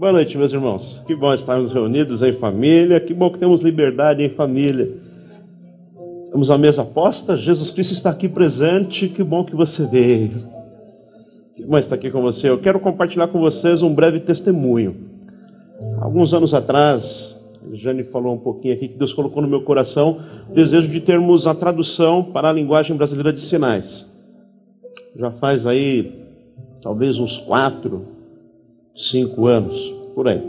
Boa noite, meus irmãos. Que bom estarmos reunidos em família. Que bom que temos liberdade em família. Temos a mesa posta. Jesus Cristo está aqui presente. Que bom que você veio. Que bom estar aqui com você. Eu quero compartilhar com vocês um breve testemunho. Alguns anos atrás, a Jane falou um pouquinho aqui que Deus colocou no meu coração o desejo de termos a tradução para a linguagem brasileira de sinais. Já faz aí talvez uns quatro, cinco anos, por aí.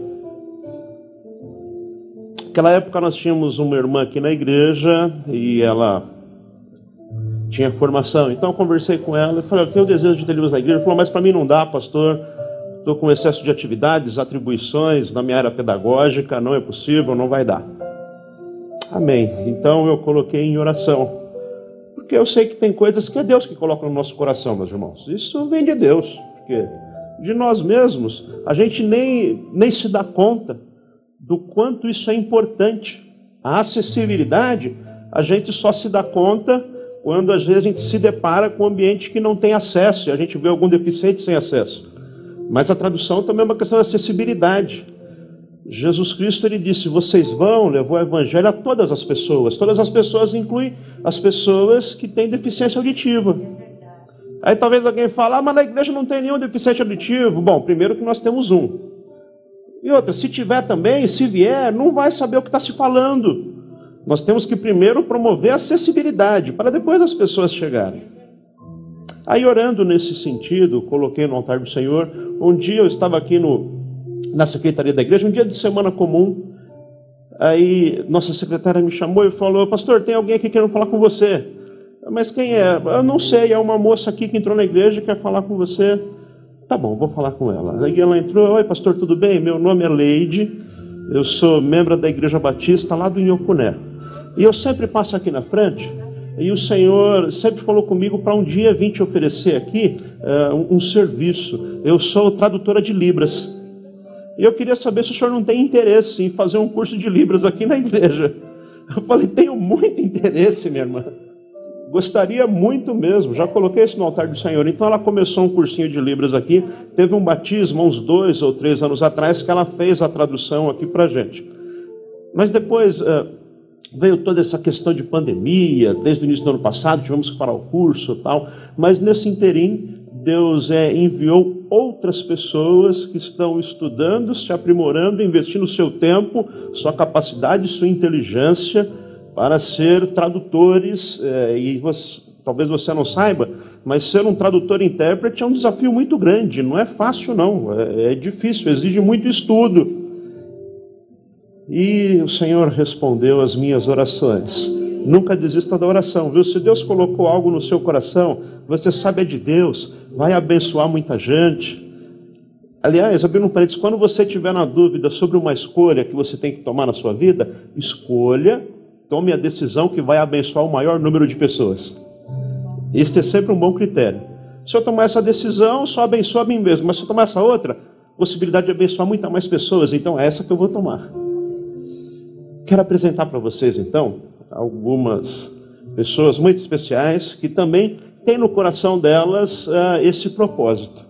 Naquela época nós tínhamos uma irmã aqui na igreja e ela tinha formação. Então eu conversei com ela e falei: Eu tenho desejo de ter livros na igreja. Ela falou: Mas para mim não dá, pastor. Estou com excesso de atividades, atribuições na minha área pedagógica, não é possível, não vai dar. Amém. Então eu coloquei em oração. Porque eu sei que tem coisas que é Deus que coloca no nosso coração, meus irmãos. Isso vem de Deus. Porque de nós mesmos, a gente nem, nem se dá conta do quanto isso é importante. A acessibilidade, a gente só se dá conta quando às vezes a gente se depara com um ambiente que não tem acesso e a gente vê algum deficiente sem acesso. Mas a tradução também é uma questão de acessibilidade. Jesus Cristo ele disse: "Vocês vão levou o evangelho a todas as pessoas". Todas as pessoas incluem as pessoas que têm deficiência auditiva. Aí talvez alguém fale, ah, mas na igreja não tem nenhum deficiente auditivo. Bom, primeiro que nós temos um. E outra, se tiver também, se vier, não vai saber o que está se falando. Nós temos que primeiro promover a acessibilidade, para depois as pessoas chegarem. Aí, orando nesse sentido, coloquei no altar do Senhor. Um dia eu estava aqui no, na secretaria da igreja, um dia de semana comum. Aí, nossa secretária me chamou e falou: Pastor, tem alguém aqui querendo falar com você. Mas quem é? Eu não sei, é uma moça aqui que entrou na igreja e quer falar com você. Tá bom, vou falar com ela. Aí ela entrou, oi pastor, tudo bem? Meu nome é Leide, eu sou membro da Igreja Batista lá do Inhocuné. E eu sempre passo aqui na frente, e o Senhor sempre falou comigo para um dia vir te oferecer aqui uh, um, um serviço. Eu sou tradutora de Libras. E eu queria saber se o senhor não tem interesse em fazer um curso de Libras aqui na igreja. Eu falei, tenho muito interesse, minha irmã. Gostaria muito mesmo, já coloquei isso no altar do Senhor. Então ela começou um cursinho de Libras aqui, teve um batismo uns dois ou três anos atrás que ela fez a tradução aqui para gente. Mas depois uh, veio toda essa questão de pandemia, desde o início do ano passado tivemos que parar o curso tal, mas nesse interim Deus é, enviou outras pessoas que estão estudando, se aprimorando, investindo seu tempo, sua capacidade, sua inteligência para ser tradutores, é, e você, talvez você não saiba, mas ser um tradutor intérprete é um desafio muito grande, não é fácil não, é, é difícil, exige muito estudo. E o Senhor respondeu às minhas orações. Nunca desista da oração, viu? Se Deus colocou algo no seu coração, você sabe é de Deus, vai abençoar muita gente. Aliás, abrindo um parênteses, quando você tiver na dúvida sobre uma escolha que você tem que tomar na sua vida, escolha tome a decisão que vai abençoar o maior número de pessoas. Este é sempre um bom critério. Se eu tomar essa decisão, só abençoa a mim mesmo. Mas se eu tomar essa outra, possibilidade de abençoar muitas mais pessoas. Então é essa que eu vou tomar. Quero apresentar para vocês, então, algumas pessoas muito especiais que também têm no coração delas uh, esse propósito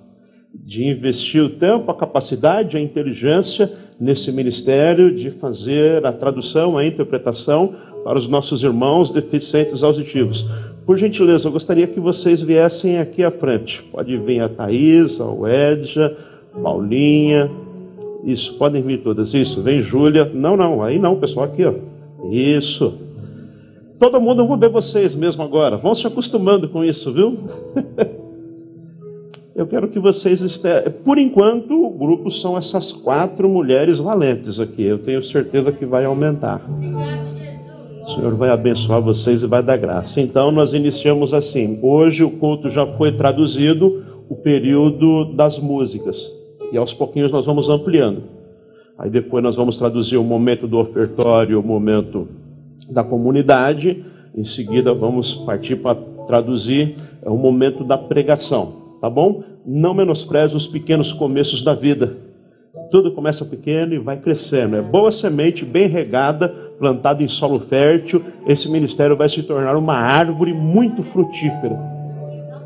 de investir o tempo, a capacidade, a inteligência nesse ministério de fazer a tradução, a interpretação para os nossos irmãos deficientes auditivos. Por gentileza, eu gostaria que vocês viessem aqui à frente. Pode vir a Thaís, a Edja, Paulinha. Isso, podem vir todas. Isso, vem Júlia. Não, não, aí não, pessoal, aqui, ó. Isso. Todo mundo, vou ver vocês mesmo agora. Vão se acostumando com isso, viu? eu quero que vocês estejam. Por enquanto, o grupo são essas quatro mulheres valentes aqui. Eu tenho certeza que vai aumentar. O Senhor vai abençoar vocês e vai dar graça. Então, nós iniciamos assim. Hoje o culto já foi traduzido, o período das músicas. E aos pouquinhos nós vamos ampliando. Aí depois nós vamos traduzir o momento do ofertório, o momento da comunidade. Em seguida, vamos partir para traduzir o momento da pregação tá bom? Não menospreze os pequenos começos da vida. Tudo começa pequeno e vai crescendo. É boa semente, bem regada, plantada em solo fértil. Esse ministério vai se tornar uma árvore muito frutífera.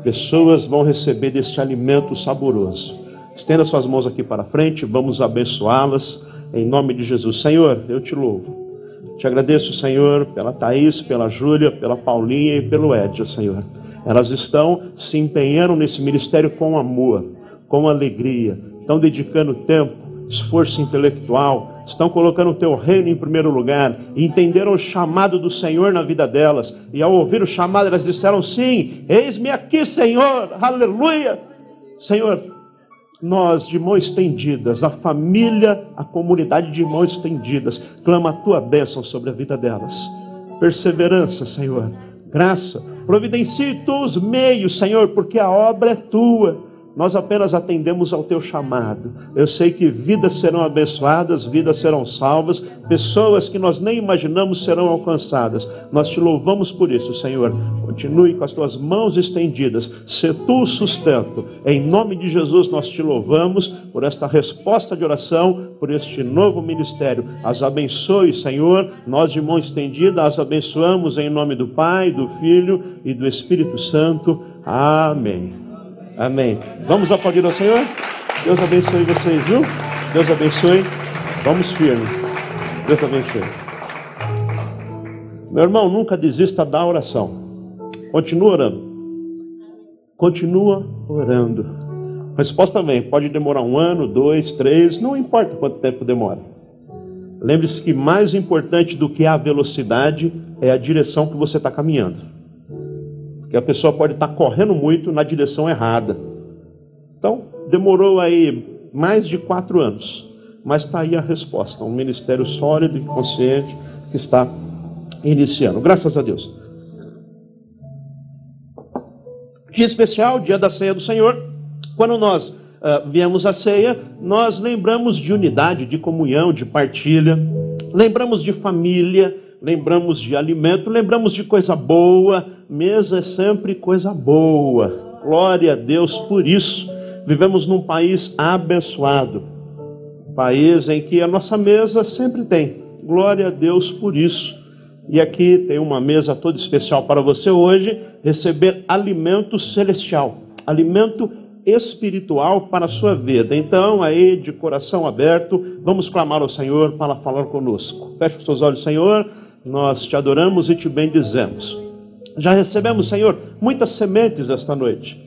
Pessoas vão receber desse alimento saboroso. Estenda suas mãos aqui para frente, vamos abençoá-las em nome de Jesus. Senhor, eu te louvo. Te agradeço, Senhor, pela Thaís, pela Júlia, pela Paulinha e pelo Edja, Senhor. Elas estão se empenhando nesse ministério com amor, com alegria, estão dedicando tempo, esforço intelectual, estão colocando o teu reino em primeiro lugar, entenderam o chamado do Senhor na vida delas, e ao ouvir o chamado, elas disseram: Sim, eis-me aqui, Senhor, aleluia. Senhor, nós de mãos estendidas, a família, a comunidade de mãos estendidas, clama a tua bênção sobre a vida delas. Perseverança, Senhor, graça, providencie tu os meios, Senhor, porque a obra é tua nós apenas atendemos ao teu chamado. Eu sei que vidas serão abençoadas, vidas serão salvas, pessoas que nós nem imaginamos serão alcançadas. Nós te louvamos por isso, Senhor. Continue com as tuas mãos estendidas, se tu o sustento. Em nome de Jesus nós te louvamos por esta resposta de oração, por este novo ministério. As abençoe, Senhor. Nós de mão estendida as abençoamos em nome do Pai, do Filho e do Espírito Santo. Amém. Amém. Vamos aplaudir ao Senhor? Deus abençoe vocês, viu? Deus abençoe. Vamos firme. Deus abençoe. Meu irmão, nunca desista da oração. Continua orando. Continua orando. A resposta vem. Pode demorar um ano, dois, três, não importa quanto tempo demora. Lembre-se que mais importante do que a velocidade é a direção que você está caminhando que a pessoa pode estar correndo muito na direção errada. Então, demorou aí mais de quatro anos, mas está aí a resposta: um ministério sólido e consciente que está iniciando. Graças a Deus. Dia especial, dia da ceia do Senhor. Quando nós uh, viemos à ceia, nós lembramos de unidade, de comunhão, de partilha, lembramos de família, lembramos de alimento, lembramos de coisa boa, mesa é sempre coisa boa. Glória a Deus por isso. Vivemos num país abençoado, país em que a nossa mesa sempre tem. Glória a Deus por isso. E aqui tem uma mesa toda especial para você hoje, receber alimento celestial, alimento espiritual para a sua vida. Então, aí, de coração aberto, vamos clamar ao Senhor para falar conosco. Feche os seus olhos, Senhor nós te adoramos e te bendizemos. Já recebemos, Senhor, muitas sementes esta noite.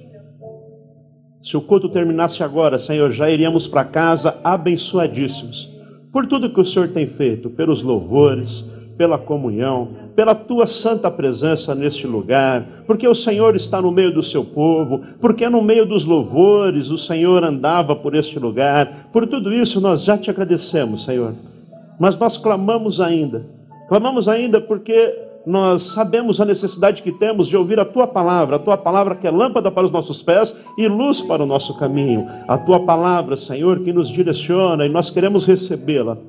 Se o culto terminasse agora, Senhor, já iríamos para casa abençoadíssimos por tudo que o Senhor tem feito, pelos louvores, pela comunhão, pela tua santa presença neste lugar, porque o Senhor está no meio do seu povo, porque no meio dos louvores o Senhor andava por este lugar. Por tudo isso nós já te agradecemos, Senhor. Mas nós clamamos ainda Clamamos ainda porque nós sabemos a necessidade que temos de ouvir a tua palavra, a tua palavra que é lâmpada para os nossos pés e luz para o nosso caminho. A tua palavra, Senhor, que nos direciona e nós queremos recebê-la.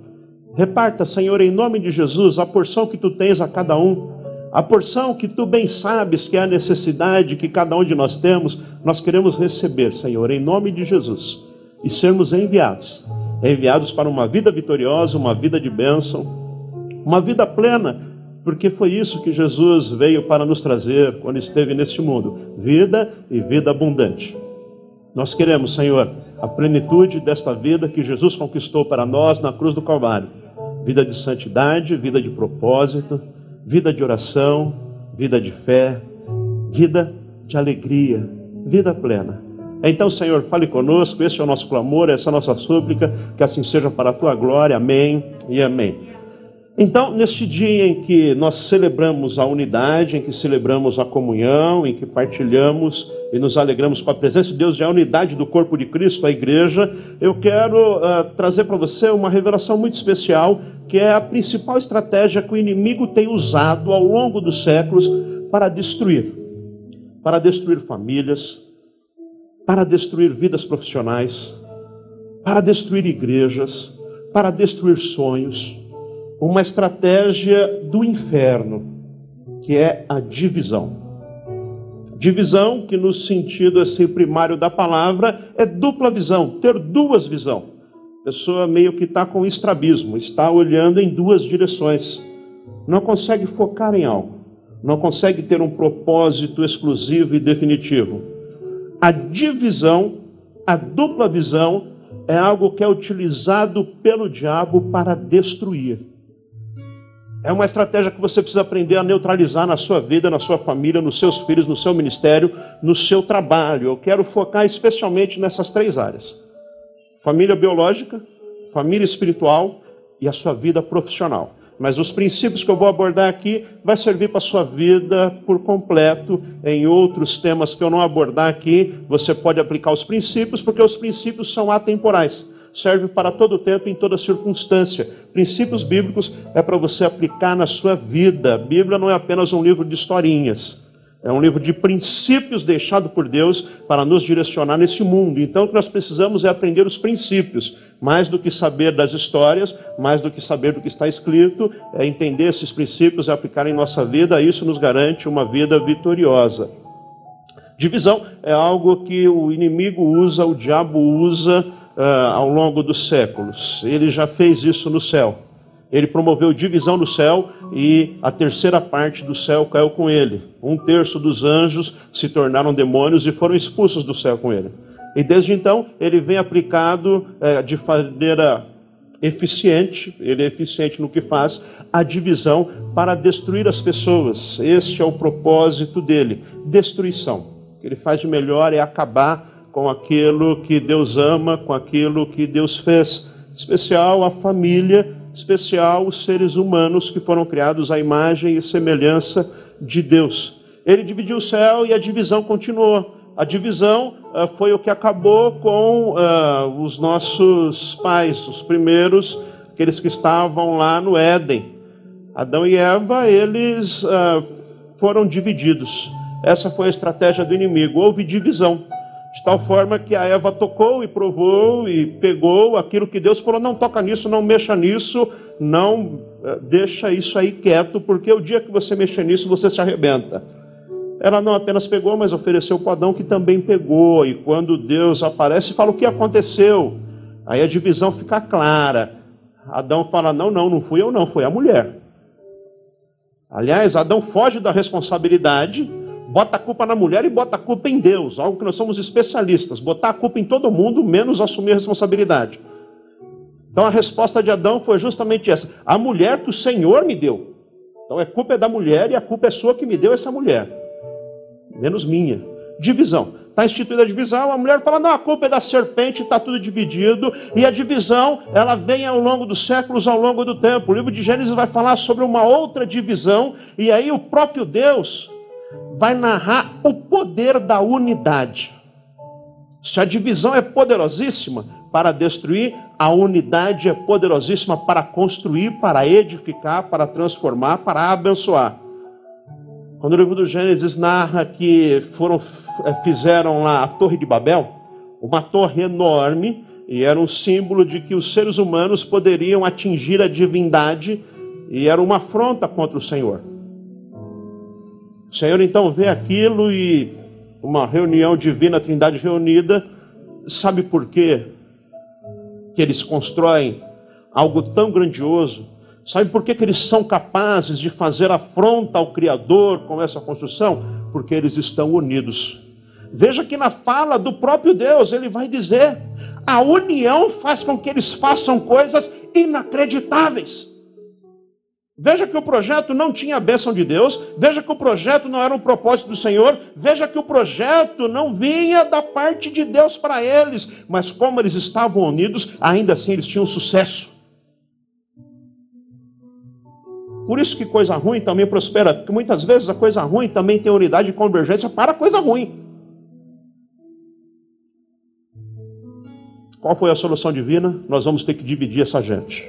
Reparta, Senhor, em nome de Jesus, a porção que tu tens a cada um, a porção que tu bem sabes que é a necessidade que cada um de nós temos, nós queremos receber, Senhor, em nome de Jesus, e sermos enviados. Enviados para uma vida vitoriosa, uma vida de bênção uma vida plena, porque foi isso que Jesus veio para nos trazer quando esteve neste mundo: vida e vida abundante. Nós queremos, Senhor, a plenitude desta vida que Jesus conquistou para nós na cruz do Calvário vida de santidade, vida de propósito, vida de oração, vida de fé, vida de alegria, vida plena. Então, Senhor, fale conosco, esse é o nosso clamor, essa é a nossa súplica, que assim seja para a tua glória. Amém e amém. Então, neste dia em que nós celebramos a unidade, em que celebramos a comunhão, em que partilhamos e nos alegramos com a presença de Deus e a unidade do corpo de Cristo, a igreja, eu quero uh, trazer para você uma revelação muito especial, que é a principal estratégia que o inimigo tem usado ao longo dos séculos para destruir. Para destruir famílias, para destruir vidas profissionais, para destruir igrejas, para destruir sonhos uma estratégia do inferno, que é a divisão. Divisão, que no sentido assim primário da palavra, é dupla visão, ter duas visões. A pessoa meio que está com estrabismo, está olhando em duas direções, não consegue focar em algo, não consegue ter um propósito exclusivo e definitivo. A divisão A dupla visão é algo que é utilizado pelo diabo para destruir. É uma estratégia que você precisa aprender a neutralizar na sua vida, na sua família, nos seus filhos, no seu ministério, no seu trabalho. Eu quero focar especialmente nessas três áreas: família biológica, família espiritual e a sua vida profissional. Mas os princípios que eu vou abordar aqui vai servir para a sua vida por completo. Em outros temas que eu não abordar aqui, você pode aplicar os princípios, porque os princípios são atemporais serve para todo tempo, em toda circunstância. Princípios bíblicos é para você aplicar na sua vida. A Bíblia não é apenas um livro de historinhas. É um livro de princípios deixado por Deus para nos direcionar nesse mundo. Então, o que nós precisamos é aprender os princípios, mais do que saber das histórias, mais do que saber do que está escrito, é entender esses princípios e aplicar em nossa vida. Isso nos garante uma vida vitoriosa. Divisão é algo que o inimigo usa, o diabo usa uh, ao longo dos séculos. Ele já fez isso no céu. Ele promoveu divisão no céu e a terceira parte do céu caiu com ele. Um terço dos anjos se tornaram demônios e foram expulsos do céu com ele. E desde então ele vem aplicado eh, de maneira eficiente, ele é eficiente no que faz, a divisão para destruir as pessoas. Este é o propósito dele: destruição. O que ele faz de melhor é acabar com aquilo que Deus ama, com aquilo que Deus fez. Especial a família, especial os seres humanos que foram criados à imagem e semelhança de Deus. Ele dividiu o céu e a divisão continuou. A divisão uh, foi o que acabou com uh, os nossos pais, os primeiros, aqueles que estavam lá no Éden. Adão e Eva, eles uh, foram divididos. Essa foi a estratégia do inimigo. Houve divisão. De tal forma que a Eva tocou e provou e pegou aquilo que Deus falou: não toca nisso, não mexa nisso, não eh, deixa isso aí quieto, porque o dia que você mexer nisso, você se arrebenta. Ela não apenas pegou, mas ofereceu o Adão, que também pegou. E quando Deus aparece, fala o que aconteceu. Aí a divisão fica clara. Adão fala: não, não, não fui eu, não, foi a mulher. Aliás, Adão foge da responsabilidade bota a culpa na mulher e bota a culpa em Deus, algo que nós somos especialistas, botar a culpa em todo mundo, menos assumir a responsabilidade. Então a resposta de Adão foi justamente essa: a mulher que o Senhor me deu. Então a culpa é da mulher e a culpa é sua que me deu essa mulher, menos minha. Divisão. Está instituída a divisão, a mulher fala, não, a culpa é da serpente, está tudo dividido, e a divisão, ela vem ao longo dos séculos, ao longo do tempo. O livro de Gênesis vai falar sobre uma outra divisão, e aí o próprio Deus vai narrar o poder da unidade. Se a divisão é poderosíssima para destruir, a unidade é poderosíssima para construir, para edificar, para transformar, para abençoar. Quando o livro do Gênesis narra que foram, eh, fizeram lá a Torre de Babel, uma torre enorme, e era um símbolo de que os seres humanos poderiam atingir a divindade, e era uma afronta contra o Senhor. O Senhor então vê aquilo e uma reunião divina, Trindade reunida, sabe por quê? Que eles constroem algo tão grandioso? Sabe por que, que eles são capazes de fazer afronta ao Criador com essa construção? Porque eles estão unidos. Veja que na fala do próprio Deus, ele vai dizer: a união faz com que eles façam coisas inacreditáveis. Veja que o projeto não tinha a bênção de Deus, veja que o projeto não era um propósito do Senhor, veja que o projeto não vinha da parte de Deus para eles, mas como eles estavam unidos, ainda assim eles tinham sucesso. Por isso que coisa ruim também prospera, porque muitas vezes a coisa ruim também tem unidade e convergência para a coisa ruim. Qual foi a solução divina? Nós vamos ter que dividir essa gente.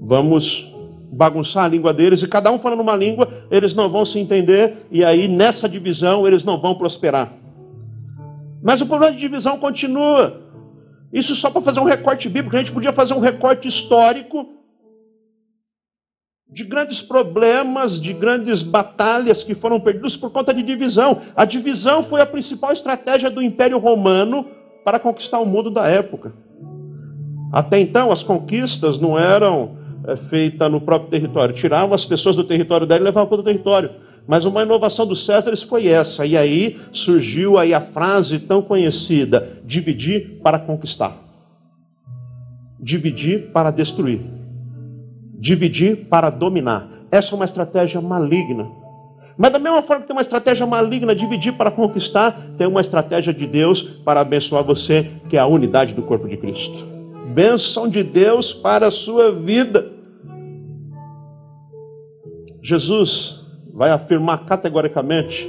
Vamos bagunçar a língua deles e cada um falando uma língua, eles não vão se entender e aí nessa divisão eles não vão prosperar. Mas o problema de divisão continua. Isso só para fazer um recorte bíblico, a gente podia fazer um recorte histórico de grandes problemas, de grandes batalhas que foram perdidas por conta de divisão. A divisão foi a principal estratégia do Império Romano para conquistar o mundo da época. Até então, as conquistas não eram feita no próprio território. Tiravam as pessoas do território dela e levavam para o território. Mas uma inovação dos Césares foi essa. E aí surgiu aí a frase tão conhecida: dividir para conquistar. Dividir para destruir. Dividir para dominar. Essa é uma estratégia maligna. Mas da mesma forma que tem uma estratégia maligna, dividir para conquistar, tem uma estratégia de Deus para abençoar você, que é a unidade do corpo de Cristo. Bênção de Deus para a sua vida. Jesus vai afirmar categoricamente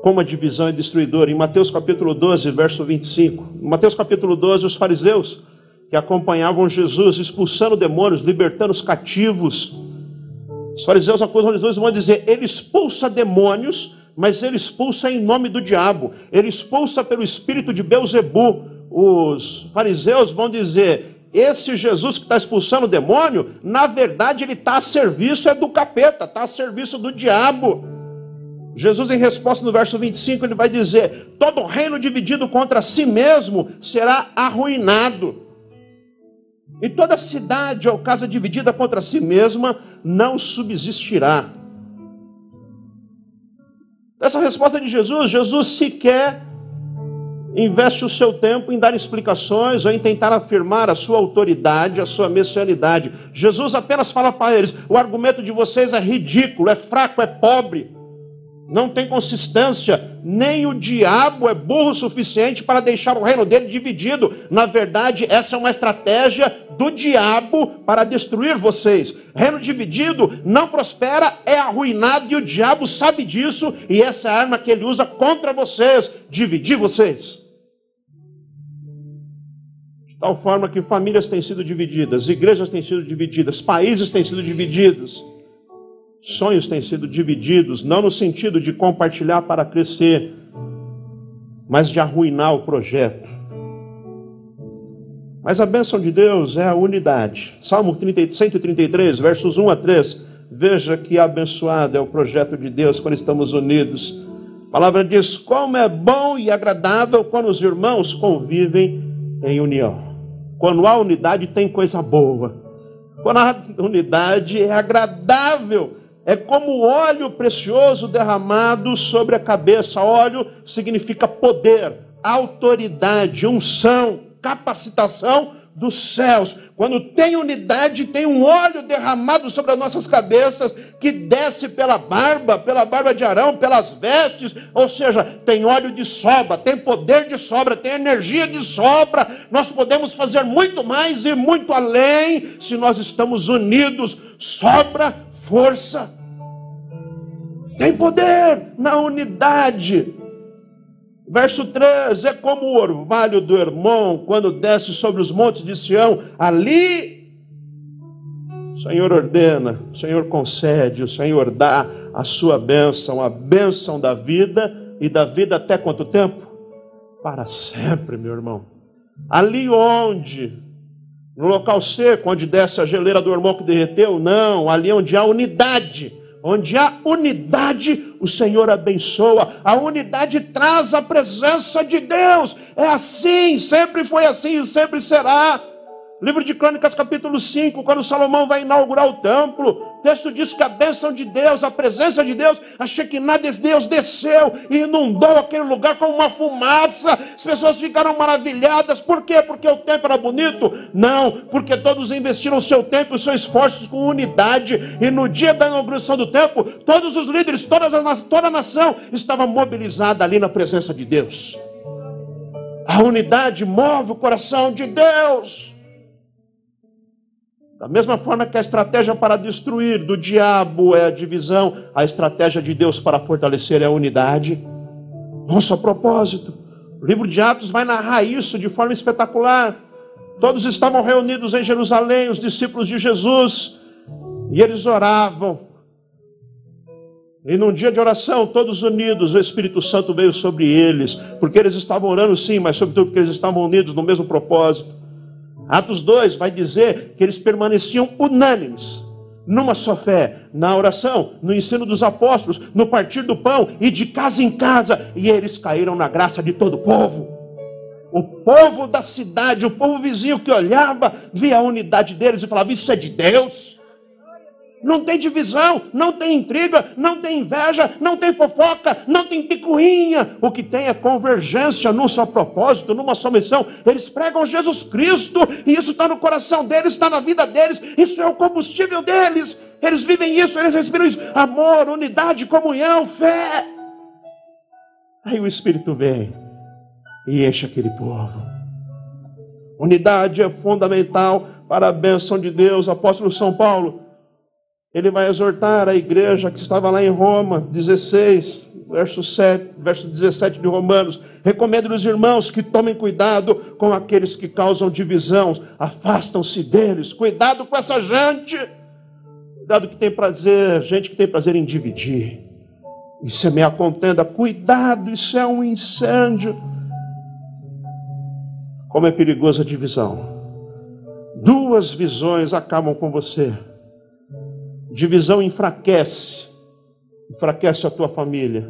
como a divisão é destruidora. Em Mateus capítulo 12, verso 25. Em Mateus capítulo 12, os fariseus que acompanhavam Jesus expulsando demônios, libertando os cativos. Os fariseus acusam Jesus e vão dizer: ele expulsa demônios, mas ele expulsa em nome do diabo. Ele expulsa pelo espírito de Beuzebu. Os fariseus vão dizer: esse Jesus que está expulsando o demônio, na verdade ele está a serviço é do capeta, está a serviço do diabo. Jesus, em resposta no verso 25, ele vai dizer: todo reino dividido contra si mesmo será arruinado. E toda cidade ou casa dividida contra si mesma não subsistirá. Essa resposta de Jesus, Jesus sequer investe o seu tempo em dar explicações ou em tentar afirmar a sua autoridade, a sua messianidade. Jesus apenas fala para eles: o argumento de vocês é ridículo, é fraco, é pobre, não tem consistência. Nem o diabo é burro o suficiente para deixar o reino dele dividido. Na verdade, essa é uma estratégia do diabo para destruir vocês. Reino dividido não prospera, é arruinado e o diabo sabe disso. E essa é a arma que ele usa contra vocês dividir vocês tal forma que famílias têm sido divididas, igrejas têm sido divididas, países têm sido divididos, sonhos têm sido divididos, não no sentido de compartilhar para crescer, mas de arruinar o projeto. Mas a bênção de Deus é a unidade. Salmo 30, 133, versos 1 a 3. Veja que abençoado é o projeto de Deus quando estamos unidos. A palavra diz: Como é bom e agradável quando os irmãos convivem em união. Quando há unidade, tem coisa boa. Quando a unidade é agradável, é como óleo precioso derramado sobre a cabeça. Óleo significa poder, autoridade, unção, capacitação dos céus. Quando tem unidade, tem um óleo derramado sobre as nossas cabeças que desce pela barba, pela barba de Arão, pelas vestes, ou seja, tem óleo de sobra, tem poder de sobra, tem energia de sobra. Nós podemos fazer muito mais e muito além se nós estamos unidos. Sobra força. Tem poder na unidade. Verso 3: É como o orvalho do Hermon, quando desce sobre os montes de Sião, ali o Senhor ordena, o Senhor concede, o Senhor dá a sua bênção, a bênção da vida, e da vida até quanto tempo? Para sempre, meu irmão. Ali onde? No local seco, onde desce a geleira do irmão que derreteu? Não, ali onde há unidade Onde há unidade, o Senhor abençoa. A unidade traz a presença de Deus. É assim, sempre foi assim e sempre será. Livro de Crônicas, capítulo 5, quando Salomão vai inaugurar o templo, o texto diz que a bênção de Deus, a presença de Deus, a Shekinah de Deus desceu e inundou aquele lugar como uma fumaça. As pessoas ficaram maravilhadas. Por quê? Porque o templo era bonito? Não, porque todos investiram seu tempo e seus esforços com unidade. E no dia da inauguração do templo, todos os líderes, todas as, toda a nação estava mobilizada ali na presença de Deus. A unidade move o coração de Deus. Da mesma forma que a estratégia para destruir do diabo é a divisão, a estratégia de Deus para fortalecer é a unidade. Nosso propósito. O livro de Atos vai narrar isso de forma espetacular. Todos estavam reunidos em Jerusalém, os discípulos de Jesus, e eles oravam. E num dia de oração, todos unidos, o Espírito Santo veio sobre eles, porque eles estavam orando sim, mas sobretudo porque eles estavam unidos no mesmo propósito. Atos 2 vai dizer que eles permaneciam unânimes, numa só fé, na oração, no ensino dos apóstolos, no partir do pão e de casa em casa, e eles caíram na graça de todo o povo. O povo da cidade, o povo vizinho que olhava, via a unidade deles e falava: Isso é de Deus. Não tem divisão, não tem intriga, não tem inveja, não tem fofoca, não tem picuinha. O que tem é convergência num só propósito, numa só missão. Eles pregam Jesus Cristo e isso está no coração deles, está na vida deles. Isso é o combustível deles. Eles vivem isso, eles respiram isso. Amor, unidade, comunhão, fé. Aí o Espírito vem e enche aquele povo. Unidade é fundamental para a bênção de Deus. Apóstolo São Paulo ele vai exortar a igreja que estava lá em Roma, 16, verso, 7, verso 17 de Romanos. Recomendo aos irmãos que tomem cuidado com aqueles que causam divisão, afastam-se deles. Cuidado com essa gente. Cuidado que tem prazer, gente que tem prazer em dividir, em semear contenda. Cuidado, isso é um incêndio. Como é perigosa a divisão. Duas visões acabam com você Divisão enfraquece, enfraquece a tua família,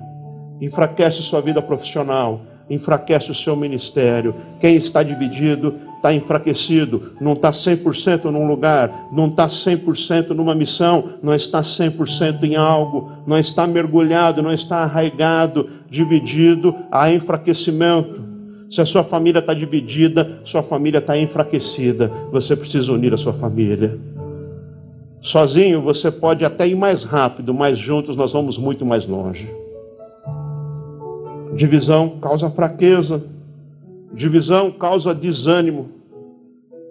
enfraquece sua vida profissional, enfraquece o seu ministério. Quem está dividido está enfraquecido, não está 100% num lugar, não está 100% numa missão, não está 100% em algo, não está mergulhado, não está arraigado, dividido, há enfraquecimento. Se a sua família está dividida, sua família está enfraquecida. Você precisa unir a sua família. Sozinho você pode até ir mais rápido, mas juntos nós vamos muito mais longe. Divisão causa fraqueza, divisão causa desânimo.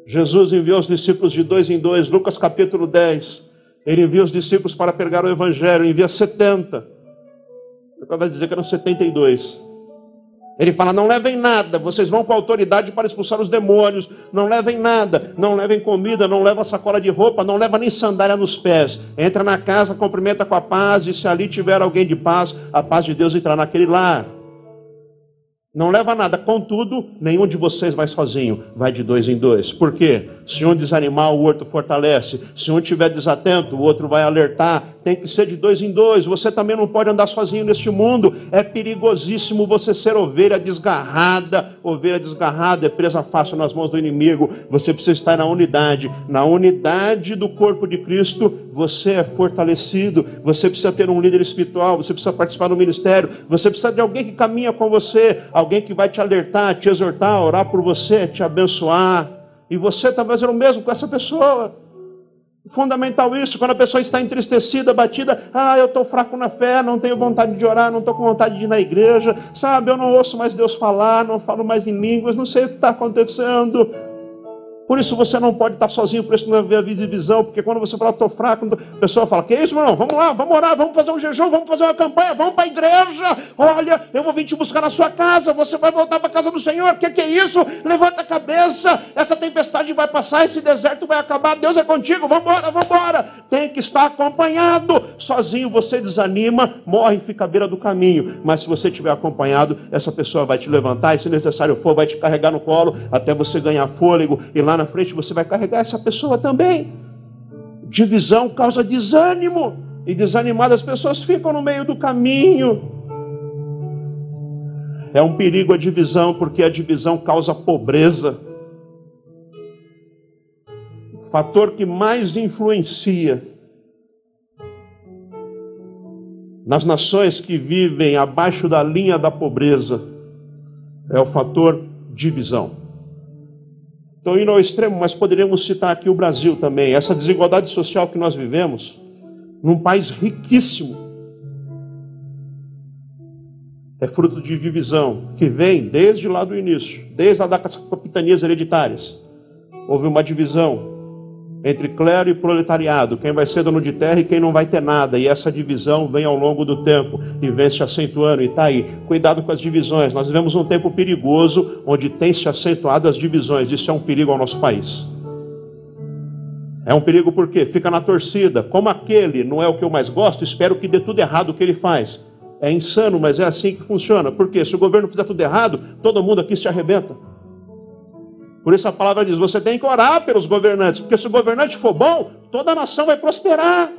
Jesus enviou os discípulos de dois em dois, Lucas capítulo 10. Ele envia os discípulos para pregar o evangelho, envia 70. Eu vai dizer que eram 72. Ele fala: não levem nada, vocês vão com autoridade para expulsar os demônios. Não levem nada, não levem comida, não levem sacola de roupa, não levem nem sandália nos pés. Entra na casa, cumprimenta com a paz, e se ali tiver alguém de paz, a paz de Deus entrará naquele lar. Não leva nada, contudo, nenhum de vocês vai sozinho, vai de dois em dois. Por quê? Se um desanimar, o outro fortalece. Se um estiver desatento, o outro vai alertar. Tem que ser de dois em dois. Você também não pode andar sozinho neste mundo. É perigosíssimo você ser ovelha desgarrada. Ovelha desgarrada é presa fácil nas mãos do inimigo. Você precisa estar na unidade. Na unidade do corpo de Cristo, você é fortalecido. Você precisa ter um líder espiritual. Você precisa participar do ministério. Você precisa de alguém que caminha com você. Alguém que vai te alertar, te exortar, orar por você, te abençoar. E você está fazendo o mesmo com essa pessoa. Fundamental isso, quando a pessoa está entristecida, batida, ah, eu estou fraco na fé, não tenho vontade de orar, não estou com vontade de ir na igreja, sabe, eu não ouço mais Deus falar, não falo mais em línguas, não sei o que está acontecendo. Por isso você não pode estar sozinho, por isso não haver visão, porque quando você fala, estou fraco, a pessoa fala, que isso, irmão? Vamos lá, vamos orar, vamos fazer um jejum, vamos fazer uma campanha, vamos para a igreja. Olha, eu vou vir te buscar na sua casa, você vai voltar para a casa do Senhor. O que, que é isso? Levanta a cabeça, essa tempestade vai passar, esse deserto vai acabar, Deus é contigo, vamos embora, vamos embora. Tem que estar acompanhado. Sozinho você desanima, morre e fica à beira do caminho. Mas se você estiver acompanhado, essa pessoa vai te levantar e, se necessário for, vai te carregar no colo até você ganhar fôlego e lá na frente você vai carregar essa pessoa também. Divisão causa desânimo, e desanimadas pessoas ficam no meio do caminho. É um perigo a divisão, porque a divisão causa pobreza. O fator que mais influencia nas nações que vivem abaixo da linha da pobreza é o fator divisão. Estou indo ao extremo, mas poderíamos citar aqui o Brasil também. Essa desigualdade social que nós vivemos, num país riquíssimo, é fruto de divisão que vem desde lá do início, desde lá das capitanias hereditárias. Houve uma divisão entre clero e proletariado, quem vai ser dono de terra e quem não vai ter nada. E essa divisão vem ao longo do tempo e vem se acentuando. E está aí. Cuidado com as divisões. Nós vivemos um tempo perigoso onde tem se acentuado as divisões. Isso é um perigo ao nosso país. É um perigo porque fica na torcida. Como aquele não é o que eu mais gosto, espero que dê tudo errado o que ele faz. É insano, mas é assim que funciona. Porque se o governo fizer tudo errado, todo mundo aqui se arrebenta. Por isso a palavra diz: você tem que orar pelos governantes, porque se o governante for bom, toda a nação vai prosperar.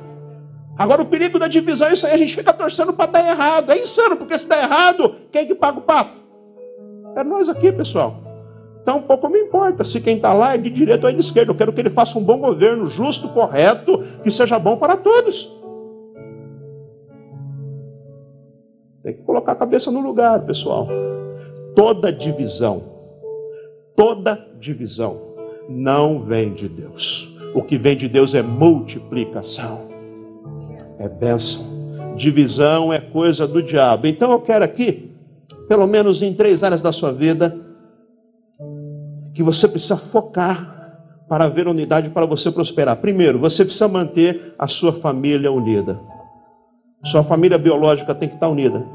Agora o perigo da divisão é isso aí, a gente fica torcendo para dar errado. É insano, porque se der errado, quem é que paga o pato? É nós aqui, pessoal. Então pouco me importa se quem está lá é de direita ou é de esquerda. Eu quero que ele faça um bom governo, justo, correto, que seja bom para todos. Tem que colocar a cabeça no lugar, pessoal. Toda divisão, toda divisão não vem de Deus. O que vem de Deus é multiplicação, é bênção. Divisão é coisa do diabo. Então eu quero aqui, pelo menos em três áreas da sua vida, que você precisa focar para haver unidade para você prosperar. Primeiro, você precisa manter a sua família unida. Sua família biológica tem que estar unida.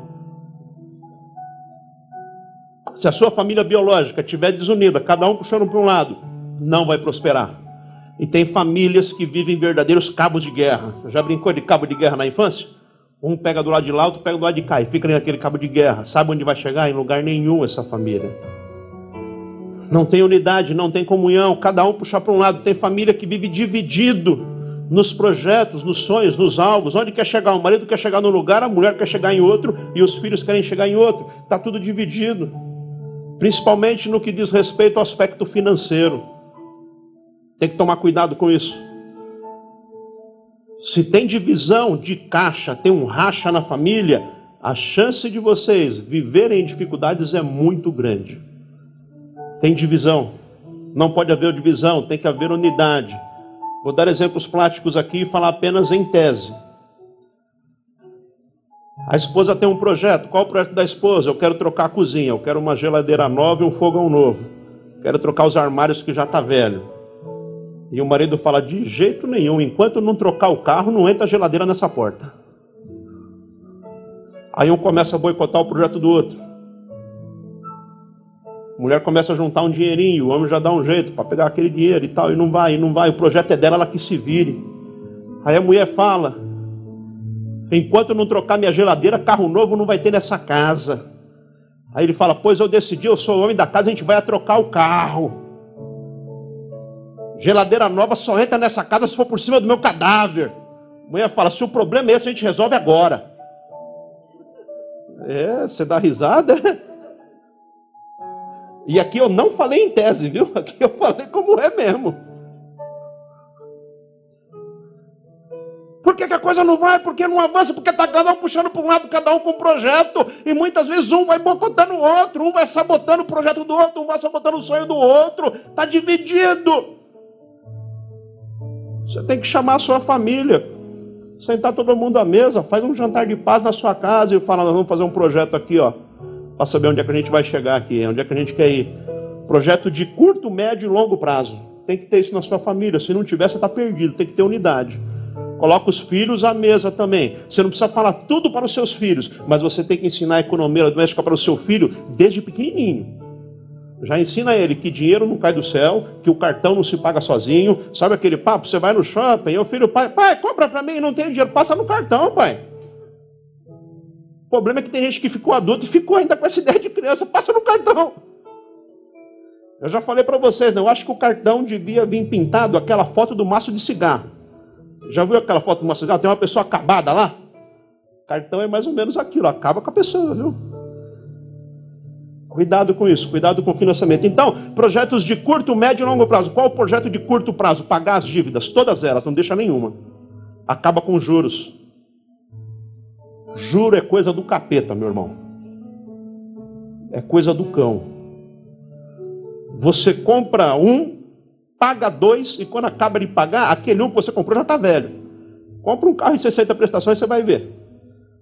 Se a sua família biológica estiver desunida, cada um puxando para um lado, não vai prosperar. E tem famílias que vivem verdadeiros cabos de guerra. Já brincou de cabo de guerra na infância? Um pega do lado de lá, outro pega do lado de cá e fica naquele cabo de guerra. Sabe onde vai chegar? Em lugar nenhum essa família. Não tem unidade, não tem comunhão, cada um puxa para um lado. Tem família que vive dividido nos projetos, nos sonhos, nos alvos. Onde quer chegar? O marido quer chegar num lugar, a mulher quer chegar em outro e os filhos querem chegar em outro. Está tudo dividido. Principalmente no que diz respeito ao aspecto financeiro. Tem que tomar cuidado com isso. Se tem divisão de caixa, tem um racha na família, a chance de vocês viverem em dificuldades é muito grande. Tem divisão. Não pode haver divisão, tem que haver unidade. Vou dar exemplos práticos aqui e falar apenas em tese. A esposa tem um projeto. Qual o projeto da esposa? Eu quero trocar a cozinha, eu quero uma geladeira nova e um fogão novo. Quero trocar os armários que já está velho. E o marido fala: de jeito nenhum, enquanto não trocar o carro, não entra a geladeira nessa porta. Aí um começa a boicotar o projeto do outro. A mulher começa a juntar um dinheirinho, o homem já dá um jeito para pegar aquele dinheiro e tal, e não vai, e não vai. O projeto é dela, ela que se vire. Aí a mulher fala: enquanto não trocar minha geladeira, carro novo não vai ter nessa casa. Aí ele fala: Pois eu decidi, eu sou o homem da casa, a gente vai trocar o carro. Geladeira nova só entra nessa casa se for por cima do meu cadáver. A mulher fala: se o problema é esse, a gente resolve agora. É, você dá risada? E aqui eu não falei em tese, viu? Aqui eu falei como é mesmo. Por que, que, a coisa não vai? Por que não avança? Porque está cada um puxando para um lado, cada um com um projeto. E muitas vezes um vai boicotando o outro, um vai sabotando o projeto do outro, um vai sabotando o sonho do outro. Está dividido. Você tem que chamar a sua família, sentar todo mundo à mesa, faz um jantar de paz na sua casa e fala: nós vamos fazer um projeto aqui, ó, para saber onde é que a gente vai chegar aqui, onde é que a gente quer ir. Projeto de curto, médio e longo prazo. Tem que ter isso na sua família. Se não tiver, você está perdido. Tem que ter unidade. Coloca os filhos à mesa também. Você não precisa falar tudo para os seus filhos, mas você tem que ensinar a economia doméstica para o seu filho desde pequenininho. Já ensina ele que dinheiro não cai do céu, que o cartão não se paga sozinho. Sabe aquele papo? Você vai no shopping, e o filho, pai, pai, compra para mim, não tem dinheiro, passa no cartão, pai. O problema é que tem gente que ficou adulto e ficou ainda com essa ideia de criança, passa no cartão. Eu já falei para vocês, né? eu acho que o cartão devia vir pintado aquela foto do maço de cigarro. Já viu aquela foto do maço de cigarro? Tem uma pessoa acabada lá? Cartão é mais ou menos aquilo, acaba com a pessoa, viu? Cuidado com isso, cuidado com o financiamento. Então, projetos de curto, médio e longo prazo. Qual o projeto de curto prazo? Pagar as dívidas, todas elas, não deixa nenhuma. Acaba com juros. Juro é coisa do capeta, meu irmão. É coisa do cão. Você compra um, paga dois, e quando acaba de pagar, aquele um que você comprou já está velho. Compra um carro em 60 prestações, você vai ver.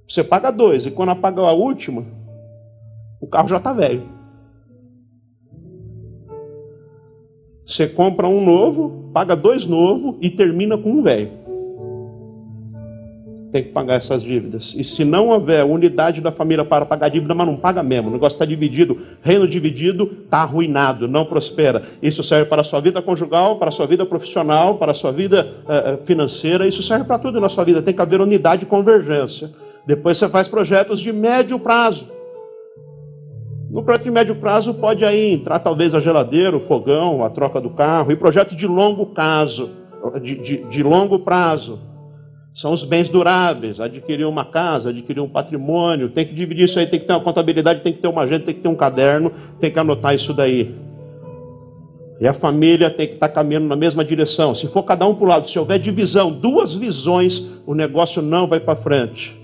Você paga dois, e quando apaga a última, o carro já está velho. Você compra um novo, paga dois novos e termina com um velho. Tem que pagar essas dívidas. E se não houver unidade da família para pagar dívida, mas não paga mesmo, o negócio está dividido, reino dividido está arruinado, não prospera. Isso serve para a sua vida conjugal, para a sua vida profissional, para a sua vida uh, financeira, isso serve para tudo na sua vida. Tem que haver unidade e convergência. Depois você faz projetos de médio prazo. No projeto de médio prazo pode aí entrar talvez a geladeira, o fogão, a troca do carro, e projetos de longo de, de, de longo prazo. São os bens duráveis, adquirir uma casa, adquirir um patrimônio, tem que dividir isso aí, tem que ter uma contabilidade, tem que ter uma agenda, tem que ter um caderno, tem que anotar isso daí. E a família tem que estar caminhando na mesma direção. Se for cada um para o lado, se houver divisão, duas visões, o negócio não vai para frente.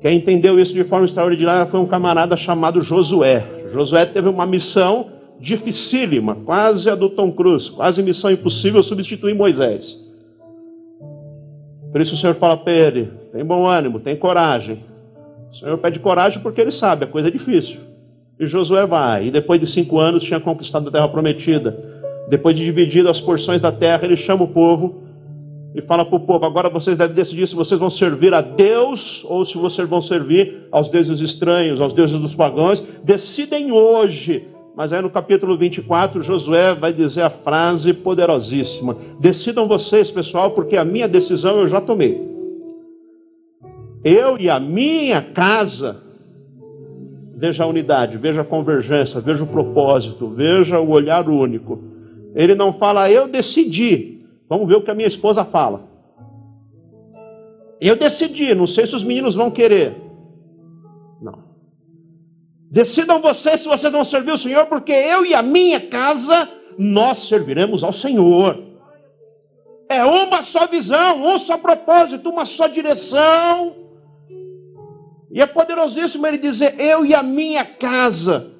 Quem entendeu isso de forma extraordinária foi um camarada chamado Josué. Josué teve uma missão dificílima, quase a do Tom Cruise, quase missão impossível substituir Moisés. Por isso o Senhor fala para ele: tem bom ânimo, tem coragem. O Senhor pede coragem porque ele sabe, a coisa é difícil. E Josué vai, e depois de cinco anos tinha conquistado a terra prometida. Depois de dividido as porções da terra, ele chama o povo e fala para o povo: agora vocês devem decidir se vocês vão servir a Deus ou se vocês vão servir aos deuses estranhos, aos deuses dos pagãos. Decidem hoje. Mas aí no capítulo 24, Josué vai dizer a frase poderosíssima: Decidam vocês, pessoal, porque a minha decisão eu já tomei. Eu e a minha casa veja a unidade, veja a convergência, veja o propósito, veja o olhar único. Ele não fala, eu decidi. Vamos ver o que a minha esposa fala. Eu decidi, não sei se os meninos vão querer. Decidam vocês se vocês vão servir o Senhor, porque eu e a minha casa, nós serviremos ao Senhor. É uma só visão, um só propósito, uma só direção. E é poderosíssimo ele dizer: Eu e a minha casa.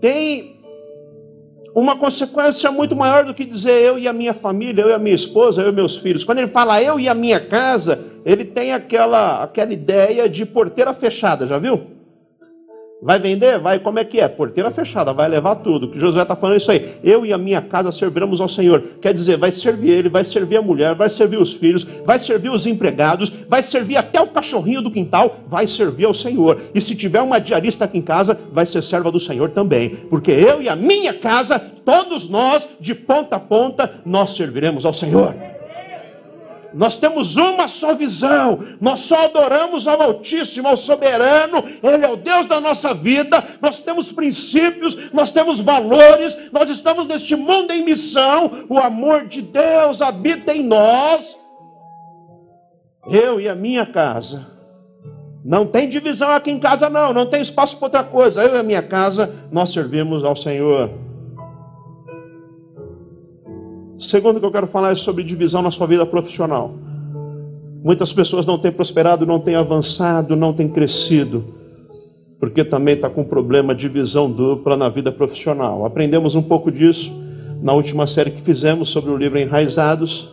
Tem uma consequência muito maior do que dizer eu e a minha família, eu e a minha esposa, eu e meus filhos. Quando ele fala eu e a minha casa, ele tem aquela, aquela ideia de porteira fechada, já viu? Vai vender? Vai, como é que é? Porteira fechada, vai levar tudo. Que Josué está falando isso aí. Eu e a minha casa serviremos ao Senhor. Quer dizer, vai servir ele, vai servir a mulher, vai servir os filhos, vai servir os empregados, vai servir até o cachorrinho do quintal, vai servir ao Senhor. E se tiver uma diarista aqui em casa, vai ser serva do Senhor também. Porque eu e a minha casa, todos nós, de ponta a ponta, nós serviremos ao Senhor. Nós temos uma só visão, nós só adoramos ao Altíssimo, ao Soberano, Ele é o Deus da nossa vida, nós temos princípios, nós temos valores, nós estamos neste mundo em missão, o amor de Deus habita em nós. Eu e a minha casa. Não tem divisão aqui em casa, não, não tem espaço para outra coisa. Eu e a minha casa, nós servimos ao Senhor. Segundo que eu quero falar é sobre divisão na sua vida profissional. Muitas pessoas não têm prosperado, não têm avançado, não têm crescido, porque também está com problema de visão dupla na vida profissional. Aprendemos um pouco disso na última série que fizemos sobre o livro Enraizados.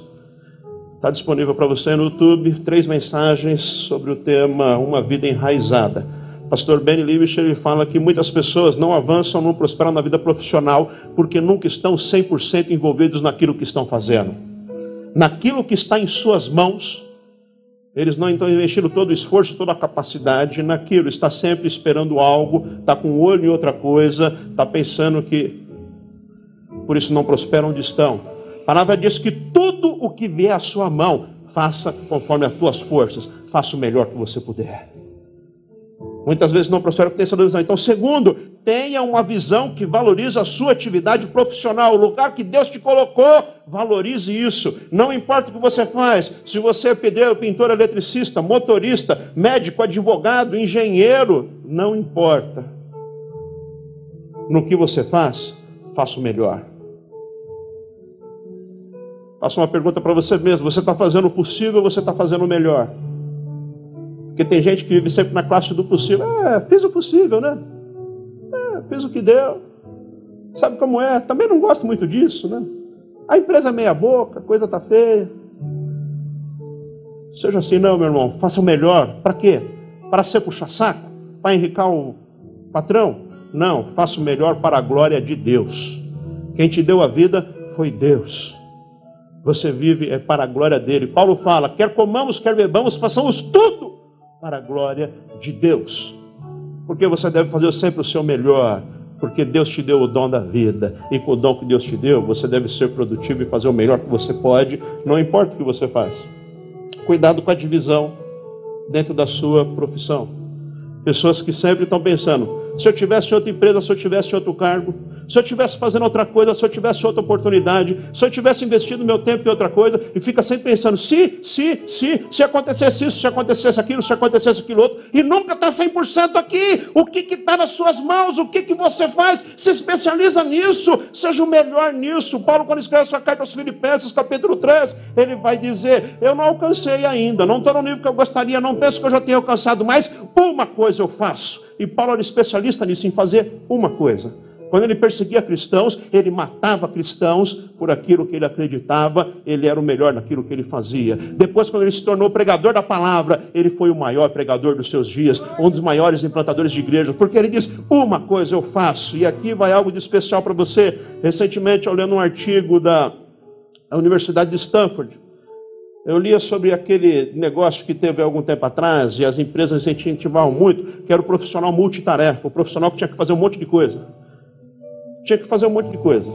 Está disponível para você no YouTube, três mensagens sobre o tema Uma Vida Enraizada. Pastor Benny Lewis ele fala que muitas pessoas não avançam, não prosperam na vida profissional porque nunca estão 100% envolvidos naquilo que estão fazendo. Naquilo que está em suas mãos, eles não estão investindo todo o esforço, toda a capacidade naquilo, está sempre esperando algo, está com o olho em outra coisa, está pensando que por isso não prosperam onde estão. A palavra diz que tudo o que vier à sua mão, faça conforme as tuas forças, faça o melhor que você puder. Muitas vezes não prospera porque tem essa visão. Então, segundo, tenha uma visão que valoriza a sua atividade profissional, o lugar que Deus te colocou, valorize isso. Não importa o que você faz, se você é pedreiro, pintor, eletricista, motorista, médico, advogado, engenheiro, não importa. No que você faz, faça o melhor. Faço uma pergunta para você mesmo: você está fazendo o possível ou você está fazendo o melhor? Porque tem gente que vive sempre na classe do possível. É, fiz o possível, né? É, fiz o que deu. Sabe como é? Também não gosto muito disso, né? A empresa é meia boca, a coisa tá feia. Seja assim, não, meu irmão. Faça o melhor. Para quê? Para ser puxa-saco? Para enricar o patrão? Não, faça o melhor para a glória de Deus. Quem te deu a vida foi Deus. Você vive é para a glória dele. Paulo fala: quer comamos, quer bebamos, façamos tudo para a glória de Deus. Porque você deve fazer sempre o seu melhor, porque Deus te deu o dom da vida, e com o dom que Deus te deu, você deve ser produtivo e fazer o melhor que você pode, não importa o que você faz. Cuidado com a divisão dentro da sua profissão. Pessoas que sempre estão pensando, se eu tivesse outra empresa, se eu tivesse outro cargo, se eu tivesse fazendo outra coisa, se eu tivesse outra oportunidade, se eu tivesse investido meu tempo em outra coisa, e fica sempre pensando, se, se, se, se acontecesse isso, se acontecesse aquilo, se acontecesse aquilo outro, e nunca está 100% aqui. O que está nas suas mãos? O que, que você faz? Se especializa nisso, seja o melhor nisso. Paulo, quando escreve sua carta aos Filipenses, capítulo 3, ele vai dizer: Eu não alcancei ainda, não estou no nível que eu gostaria, não penso que eu já tenha alcançado, mas uma coisa eu faço. E Paulo era especialista nisso, em fazer uma coisa quando ele perseguia cristãos, ele matava cristãos por aquilo que ele acreditava, ele era o melhor naquilo que ele fazia. Depois, quando ele se tornou pregador da palavra, ele foi o maior pregador dos seus dias, um dos maiores implantadores de igrejas, porque ele diz: Uma coisa eu faço, e aqui vai algo de especial para você. Recentemente, eu lendo um artigo da Universidade de Stanford, eu lia sobre aquele negócio que teve algum tempo atrás, e as empresas incentivavam muito, que era o profissional multitarefa, o profissional que tinha que fazer um monte de coisa tinha que fazer um monte de coisa.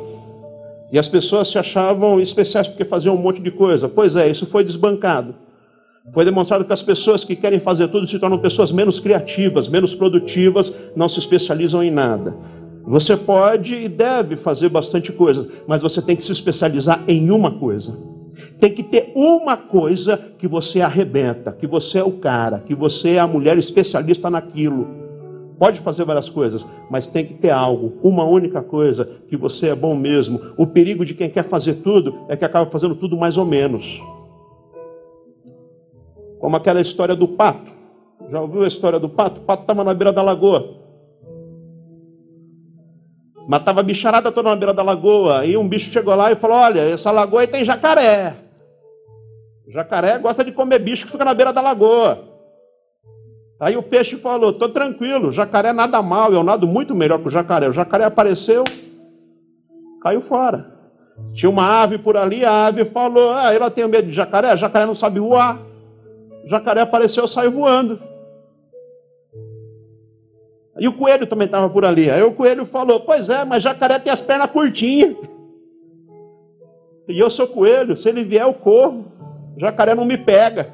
E as pessoas se achavam especiais porque faziam um monte de coisa. Pois é, isso foi desbancado. Foi demonstrado que as pessoas que querem fazer tudo se tornam pessoas menos criativas, menos produtivas, não se especializam em nada. Você pode e deve fazer bastante coisa, mas você tem que se especializar em uma coisa. Tem que ter uma coisa que você arrebenta, que você é o cara, que você é a mulher especialista naquilo. Pode fazer várias coisas, mas tem que ter algo, uma única coisa, que você é bom mesmo. O perigo de quem quer fazer tudo é que acaba fazendo tudo mais ou menos. Como aquela história do pato. Já ouviu a história do pato? O pato estava na beira da lagoa. Matava bicharada toda na beira da lagoa. Aí um bicho chegou lá e falou: Olha, essa lagoa aí tem jacaré. Jacaré gosta de comer bicho que fica na beira da lagoa. Aí o peixe falou: estou tranquilo, jacaré nada mal, eu nado muito melhor que o jacaré. O jacaré apareceu, caiu fora. Tinha uma ave por ali, a ave falou: Ah, ela tem medo de jacaré, jacaré não sabe voar. Jacaré apareceu, saiu voando. E o coelho também estava por ali. Aí o coelho falou: Pois é, mas jacaré tem as pernas curtinhas. E eu sou coelho, se ele vier, eu corro. O jacaré não me pega.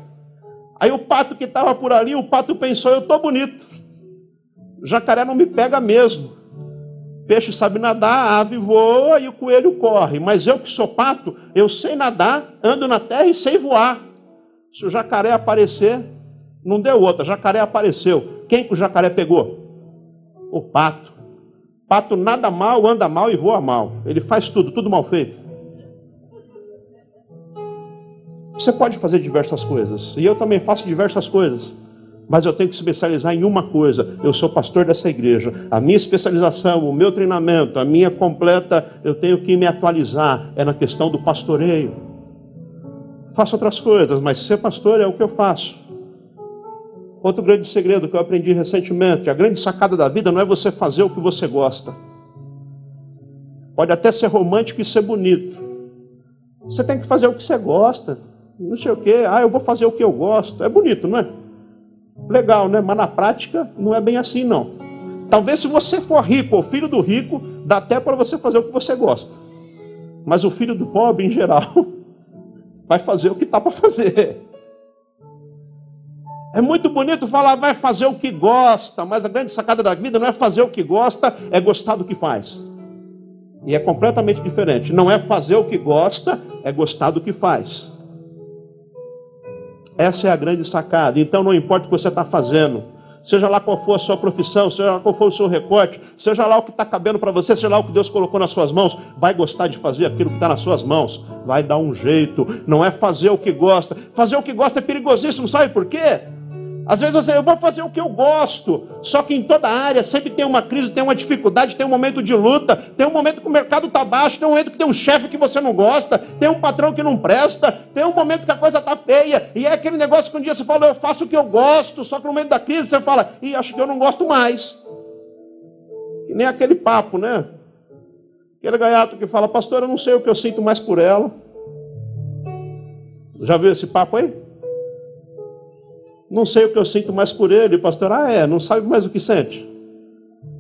Aí o pato que estava por ali, o pato pensou: eu estou bonito. O jacaré não me pega mesmo. Peixe sabe nadar, a ave voa e o coelho corre. Mas eu que sou pato, eu sei nadar, ando na terra e sei voar. Se o jacaré aparecer, não deu outra, jacaré apareceu. Quem que o jacaré pegou? O pato. Pato nada mal, anda mal e voa mal. Ele faz tudo, tudo mal feito. Você pode fazer diversas coisas, e eu também faço diversas coisas, mas eu tenho que especializar em uma coisa. Eu sou pastor dessa igreja. A minha especialização, o meu treinamento, a minha completa, eu tenho que me atualizar é na questão do pastoreio. Faço outras coisas, mas ser pastor é o que eu faço. Outro grande segredo que eu aprendi recentemente: a grande sacada da vida não é você fazer o que você gosta. Pode até ser romântico e ser bonito. Você tem que fazer o que você gosta não sei o quê, ah, eu vou fazer o que eu gosto. É bonito, não é? Legal, né? Mas na prática não é bem assim, não. Talvez se você for rico ou filho do rico, dá até para você fazer o que você gosta. Mas o filho do pobre, em geral, vai fazer o que está para fazer. É muito bonito falar, vai fazer o que gosta, mas a grande sacada da vida não é fazer o que gosta, é gostar do que faz. E é completamente diferente. Não é fazer o que gosta, é gostar do que faz. Essa é a grande sacada. Então não importa o que você está fazendo, seja lá qual for a sua profissão, seja lá qual for o seu recorte, seja lá o que está cabendo para você, seja lá o que Deus colocou nas suas mãos, vai gostar de fazer aquilo que está nas suas mãos, vai dar um jeito, não é fazer o que gosta. Fazer o que gosta é perigosíssimo, sabe por quê? Às vezes você, eu vou fazer o que eu gosto. Só que em toda área sempre tem uma crise, tem uma dificuldade, tem um momento de luta, tem um momento que o mercado está baixo, tem um momento que tem um chefe que você não gosta, tem um patrão que não presta, tem um momento que a coisa está feia. E é aquele negócio que um dia você fala, eu faço o que eu gosto, só que no momento da crise você fala, e acho que eu não gosto mais. Que nem aquele papo, né? Aquele gaiato que fala, pastor, eu não sei o que eu sinto mais por ela. Já viu esse papo aí? Não sei o que eu sinto mais por ele, pastor. Ah, é, não sabe mais o que sente.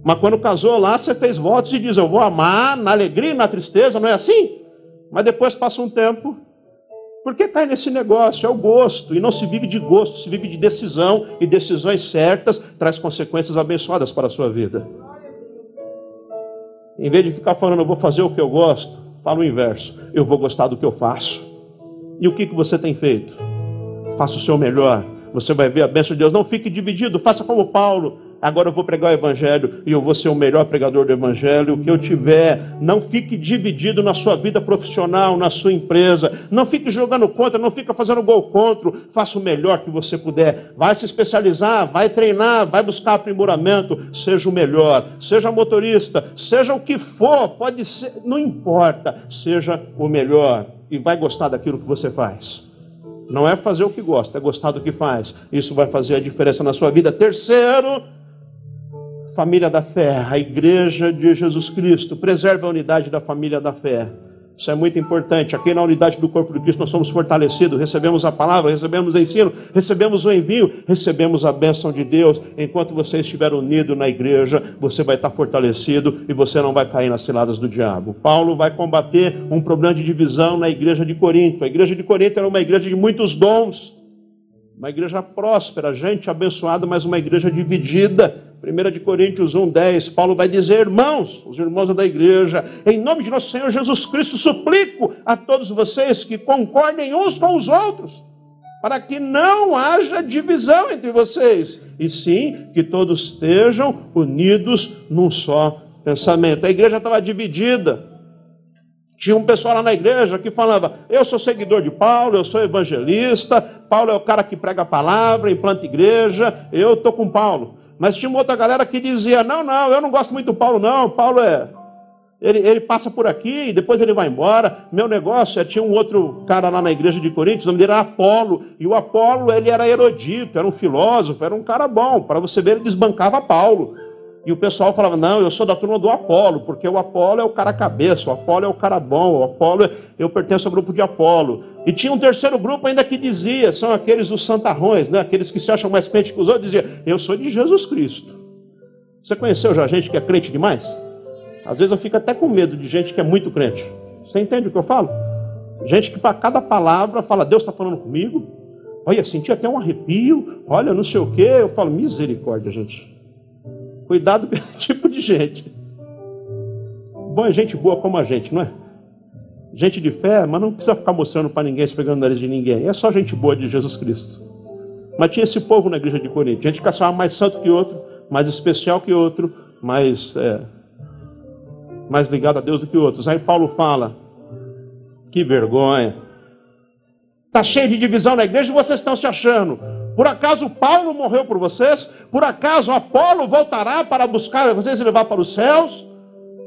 Mas quando casou lá, você fez votos e diz: Eu vou amar na alegria e na tristeza, não é assim? Mas depois passa um tempo, Porque cai nesse negócio, é o gosto, e não se vive de gosto, se vive de decisão, e decisões certas traz consequências abençoadas para a sua vida. Em vez de ficar falando, eu vou fazer o que eu gosto, fala o inverso, eu vou gostar do que eu faço. E o que, que você tem feito? Faça o seu melhor, você vai ver a bênção de Deus. Não fique dividido, faça como Paulo agora eu vou pregar o Evangelho e eu vou ser o melhor pregador do Evangelho. Que eu tiver, não fique dividido na sua vida profissional, na sua empresa. Não fique jogando contra, não fique fazendo gol contra. Faça o melhor que você puder. Vai se especializar, vai treinar, vai buscar aprimoramento. Seja o melhor, seja motorista, seja o que for, pode ser, não importa. Seja o melhor e vai gostar daquilo que você faz. Não é fazer o que gosta, é gostar do que faz. Isso vai fazer a diferença na sua vida. Terceiro, família da fé, a igreja de Jesus Cristo. Preserve a unidade da família da fé. Isso é muito importante. Aqui na unidade do corpo de Cristo nós somos fortalecidos, recebemos a palavra, recebemos o ensino, recebemos o envio, recebemos a bênção de Deus. Enquanto você estiver unido na igreja, você vai estar fortalecido e você não vai cair nas ciladas do diabo. Paulo vai combater um problema de divisão na igreja de Corinto. A igreja de Corinto era uma igreja de muitos dons, uma igreja próspera, gente abençoada, mas uma igreja dividida 1 de Coríntios 1, 10, Paulo vai dizer, irmãos, os irmãos da igreja, em nome de nosso Senhor Jesus Cristo, suplico a todos vocês que concordem uns com os outros, para que não haja divisão entre vocês, e sim que todos estejam unidos num só pensamento. A igreja estava dividida. Tinha um pessoal lá na igreja que falava: Eu sou seguidor de Paulo, eu sou evangelista, Paulo é o cara que prega a palavra, implanta igreja, eu estou com Paulo. Mas tinha uma outra galera que dizia: não, não, eu não gosto muito do Paulo, não. Paulo é. Ele, ele passa por aqui e depois ele vai embora. Meu negócio é: tinha um outro cara lá na igreja de Coríntios, o nome dele era Apolo. E o Apolo, ele era erudito, era um filósofo, era um cara bom. Para você ver, ele desbancava Paulo. E o pessoal falava: não, eu sou da turma do Apolo, porque o Apolo é o cara cabeça, o Apolo é o cara bom, o Apolo, é... eu pertenço ao grupo de Apolo. E tinha um terceiro grupo ainda que dizia: são aqueles dos santarrões, né? aqueles que se acham mais crentes que os outros, dizia: eu sou de Jesus Cristo. Você conheceu já gente que é crente demais? Às vezes eu fico até com medo de gente que é muito crente. Você entende o que eu falo? Gente que para cada palavra fala: Deus está falando comigo. Olha, senti até um arrepio. Olha, não sei o quê. Eu falo: misericórdia, gente. Cuidado com esse tipo de gente. Bom é gente boa como a gente, não é? Gente de fé, mas não precisa ficar mostrando para ninguém, esfregando o nariz de ninguém. É só gente boa de Jesus Cristo. Mas tinha esse povo na igreja de Corinto. Gente que achava mais santo que outro, mais especial que outro, mais, é, mais ligado a Deus do que outros. Aí Paulo fala: que vergonha. Está cheio de divisão na igreja e vocês estão se achando. Por acaso Paulo morreu por vocês? Por acaso Apolo voltará para buscar vocês e levar para os céus?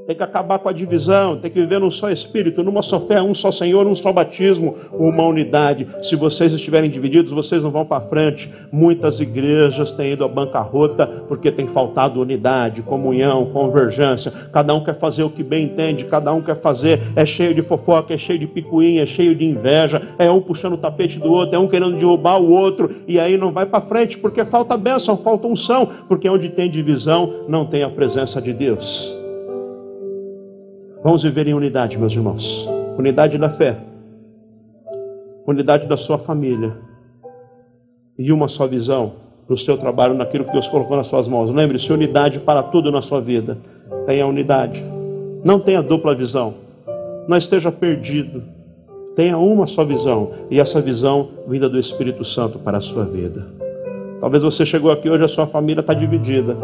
Tem que acabar com a divisão, tem que viver num só espírito, numa só fé, um só Senhor, um só batismo, uma unidade. Se vocês estiverem divididos, vocês não vão para frente. Muitas igrejas têm ido à bancarrota porque tem faltado unidade, comunhão, convergência. Cada um quer fazer o que bem entende, cada um quer fazer. É cheio de fofoca, é cheio de picuinha, é cheio de inveja. É um puxando o tapete do outro, é um querendo derrubar o outro. E aí não vai para frente porque falta bênção, falta unção. Porque onde tem divisão, não tem a presença de Deus. Vamos viver em unidade, meus irmãos. Unidade da fé, unidade da sua família e uma só visão no seu trabalho, naquilo que Deus colocou nas suas mãos. Lembre-se, unidade para tudo na sua vida. Tenha unidade. Não tenha dupla visão. Não esteja perdido. Tenha uma só visão. E essa visão vinda do Espírito Santo para a sua vida. Talvez você chegou aqui hoje, a sua família está dividida.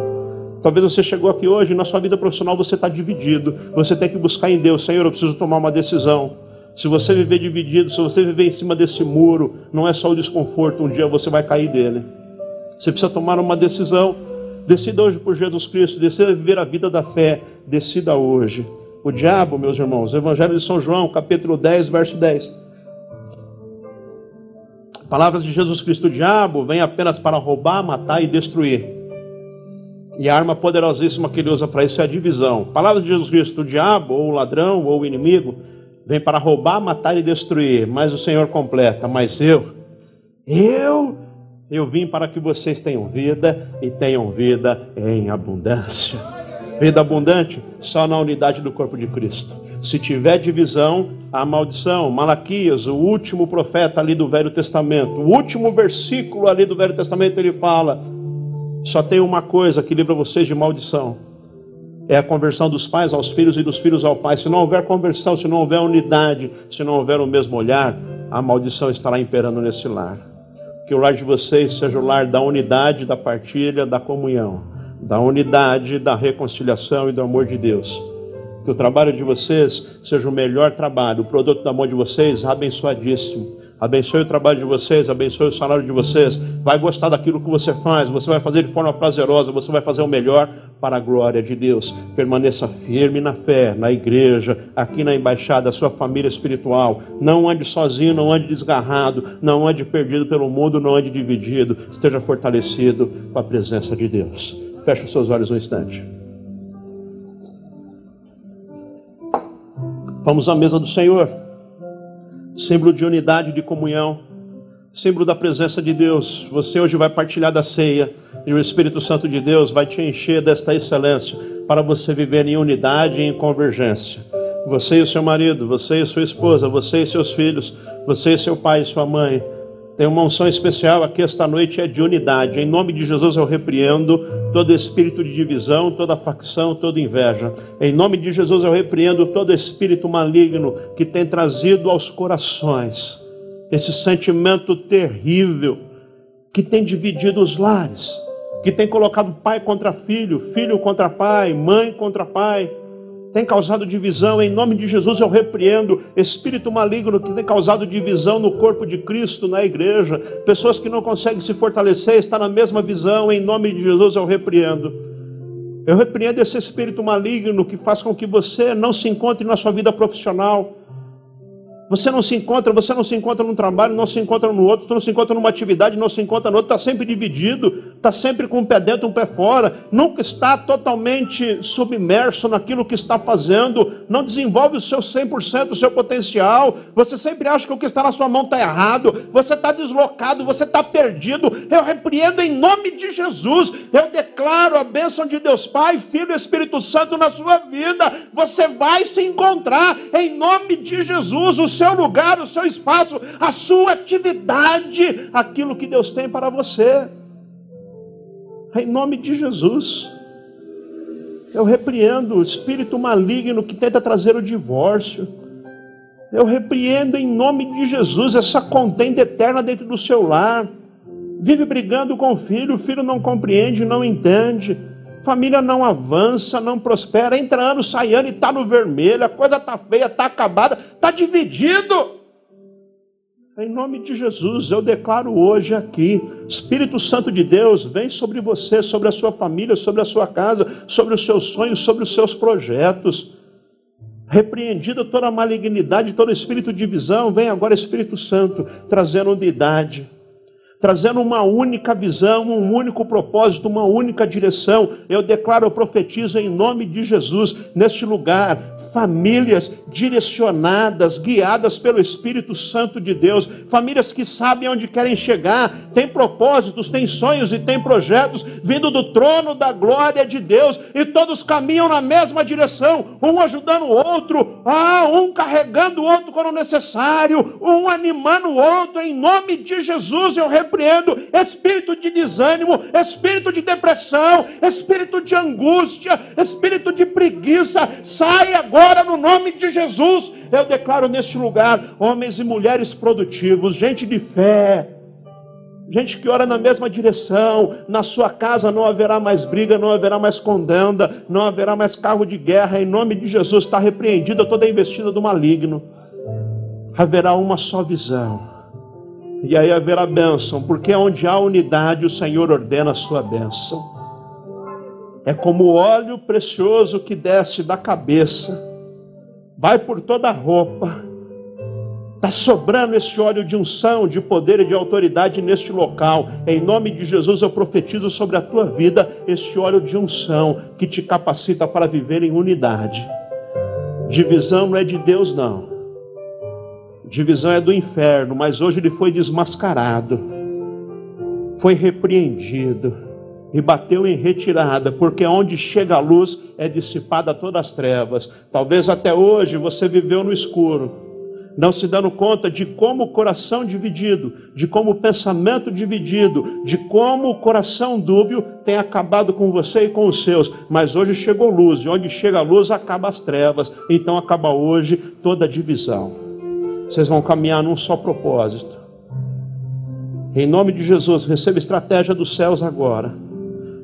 Talvez você chegou aqui hoje, na sua vida profissional você está dividido. Você tem que buscar em Deus, Senhor, eu preciso tomar uma decisão. Se você viver dividido, se você viver em cima desse muro, não é só o desconforto, um dia você vai cair dele. Você precisa tomar uma decisão. Decida hoje por Jesus Cristo, decida viver a vida da fé, decida hoje. O diabo, meus irmãos, Evangelho de São João, capítulo 10, verso 10. Palavras de Jesus Cristo: o diabo vem apenas para roubar, matar e destruir. E a arma poderosíssima que ele usa para isso é a divisão. Palavra de Jesus Cristo: o diabo, ou o ladrão, ou o inimigo, vem para roubar, matar e destruir. Mas o Senhor completa: Mas eu, eu, eu vim para que vocês tenham vida e tenham vida em abundância. Vida abundante só na unidade do corpo de Cristo. Se tiver divisão, há maldição. Malaquias, o último profeta ali do Velho Testamento, o último versículo ali do Velho Testamento, ele fala: só tem uma coisa que livra vocês de maldição. É a conversão dos pais aos filhos e dos filhos ao pai. Se não houver conversão, se não houver unidade, se não houver o mesmo olhar, a maldição estará imperando nesse lar. Que o lar de vocês seja o lar da unidade, da partilha, da comunhão, da unidade, da reconciliação e do amor de Deus que o trabalho de vocês seja o melhor trabalho, o produto da mão de vocês abençoadíssimo. Abençoe o trabalho de vocês, abençoe o salário de vocês. Vai gostar daquilo que você faz, você vai fazer de forma prazerosa, você vai fazer o melhor para a glória de Deus. Permaneça firme na fé, na igreja, aqui na embaixada, sua família espiritual. Não ande sozinho, não ande desgarrado, não ande perdido pelo mundo, não ande dividido. Esteja fortalecido com a presença de Deus. Feche os seus olhos um instante. Vamos à mesa do Senhor, símbolo de unidade, de comunhão, símbolo da presença de Deus. Você hoje vai partilhar da ceia e o Espírito Santo de Deus vai te encher desta excelência para você viver em unidade e em convergência. Você e o seu marido, você e sua esposa, você e seus filhos, você e seu pai e sua mãe tem uma unção especial aqui esta noite, é de unidade. Em nome de Jesus eu repreendo todo espírito de divisão, toda facção, toda inveja. Em nome de Jesus eu repreendo todo espírito maligno que tem trazido aos corações esse sentimento terrível que tem dividido os lares, que tem colocado pai contra filho, filho contra pai, mãe contra pai tem causado divisão, em nome de Jesus eu repreendo espírito maligno que tem causado divisão no corpo de Cristo, na igreja, pessoas que não conseguem se fortalecer, está na mesma visão, em nome de Jesus eu repreendo. Eu repreendo esse espírito maligno que faz com que você não se encontre na sua vida profissional, você não se encontra, você não se encontra num trabalho, não se encontra no outro, não se encontra numa atividade, não se encontra no outro, está sempre dividido, está sempre com um pé dentro, um pé fora, nunca está totalmente submerso naquilo que está fazendo, não desenvolve o seu 100%, o seu potencial, você sempre acha que o que está na sua mão está errado, você está deslocado, você está perdido. Eu repreendo em nome de Jesus, eu declaro a bênção de Deus Pai, Filho e Espírito Santo na sua vida, você vai se encontrar em nome de Jesus. Seu lugar, o seu espaço, a sua atividade, aquilo que Deus tem para você. Em nome de Jesus. Eu repreendo o espírito maligno que tenta trazer o divórcio. Eu repreendo em nome de Jesus essa contenda eterna dentro do seu lar. Vive brigando com o filho, o filho não compreende, não entende família não avança, não prospera, entra ano, sai ano e está no vermelho, a coisa está feia, está acabada, está dividido. Em nome de Jesus, eu declaro hoje aqui: Espírito Santo de Deus, vem sobre você, sobre a sua família, sobre a sua casa, sobre os seus sonhos, sobre os seus projetos. Repreendida toda a malignidade, todo espírito de divisão, vem agora Espírito Santo, trazendo unidade trazendo uma única visão, um único propósito, uma única direção. Eu declaro, eu profetizo em nome de Jesus neste lugar famílias direcionadas, guiadas pelo Espírito Santo de Deus, famílias que sabem onde querem chegar, têm propósitos, têm sonhos e têm projetos vindo do trono da glória de Deus, e todos caminham na mesma direção, um ajudando o outro, ah, um carregando o outro quando necessário, um animando o outro, em nome de Jesus eu repreendo espírito de desânimo, espírito de depressão, espírito de angústia, espírito de preguiça, sai agora no nome de Jesus, eu declaro neste lugar homens e mulheres produtivos, gente de fé, gente que ora na mesma direção. Na sua casa não haverá mais briga, não haverá mais condenda, não haverá mais carro de guerra. Em nome de Jesus está repreendida toda a investida do maligno. Haverá uma só visão. E aí haverá bênção, porque onde há unidade, o Senhor ordena a sua bênção. É como óleo precioso que desce da cabeça vai por toda a roupa. Está sobrando esse óleo de unção, de poder e de autoridade neste local. Em nome de Jesus, eu profetizo sobre a tua vida este óleo de unção que te capacita para viver em unidade. Divisão não é de Deus, não. Divisão é do inferno, mas hoje ele foi desmascarado, foi repreendido e bateu em retirada, porque onde chega a luz é dissipada todas as trevas. Talvez até hoje você viveu no escuro, não se dando conta de como o coração dividido, de como o pensamento dividido, de como o coração dúbio tem acabado com você e com os seus. Mas hoje chegou luz, e onde chega a luz acaba as trevas. Então acaba hoje toda a divisão. Vocês vão caminhar num só propósito. Em nome de Jesus, receba estratégia dos céus agora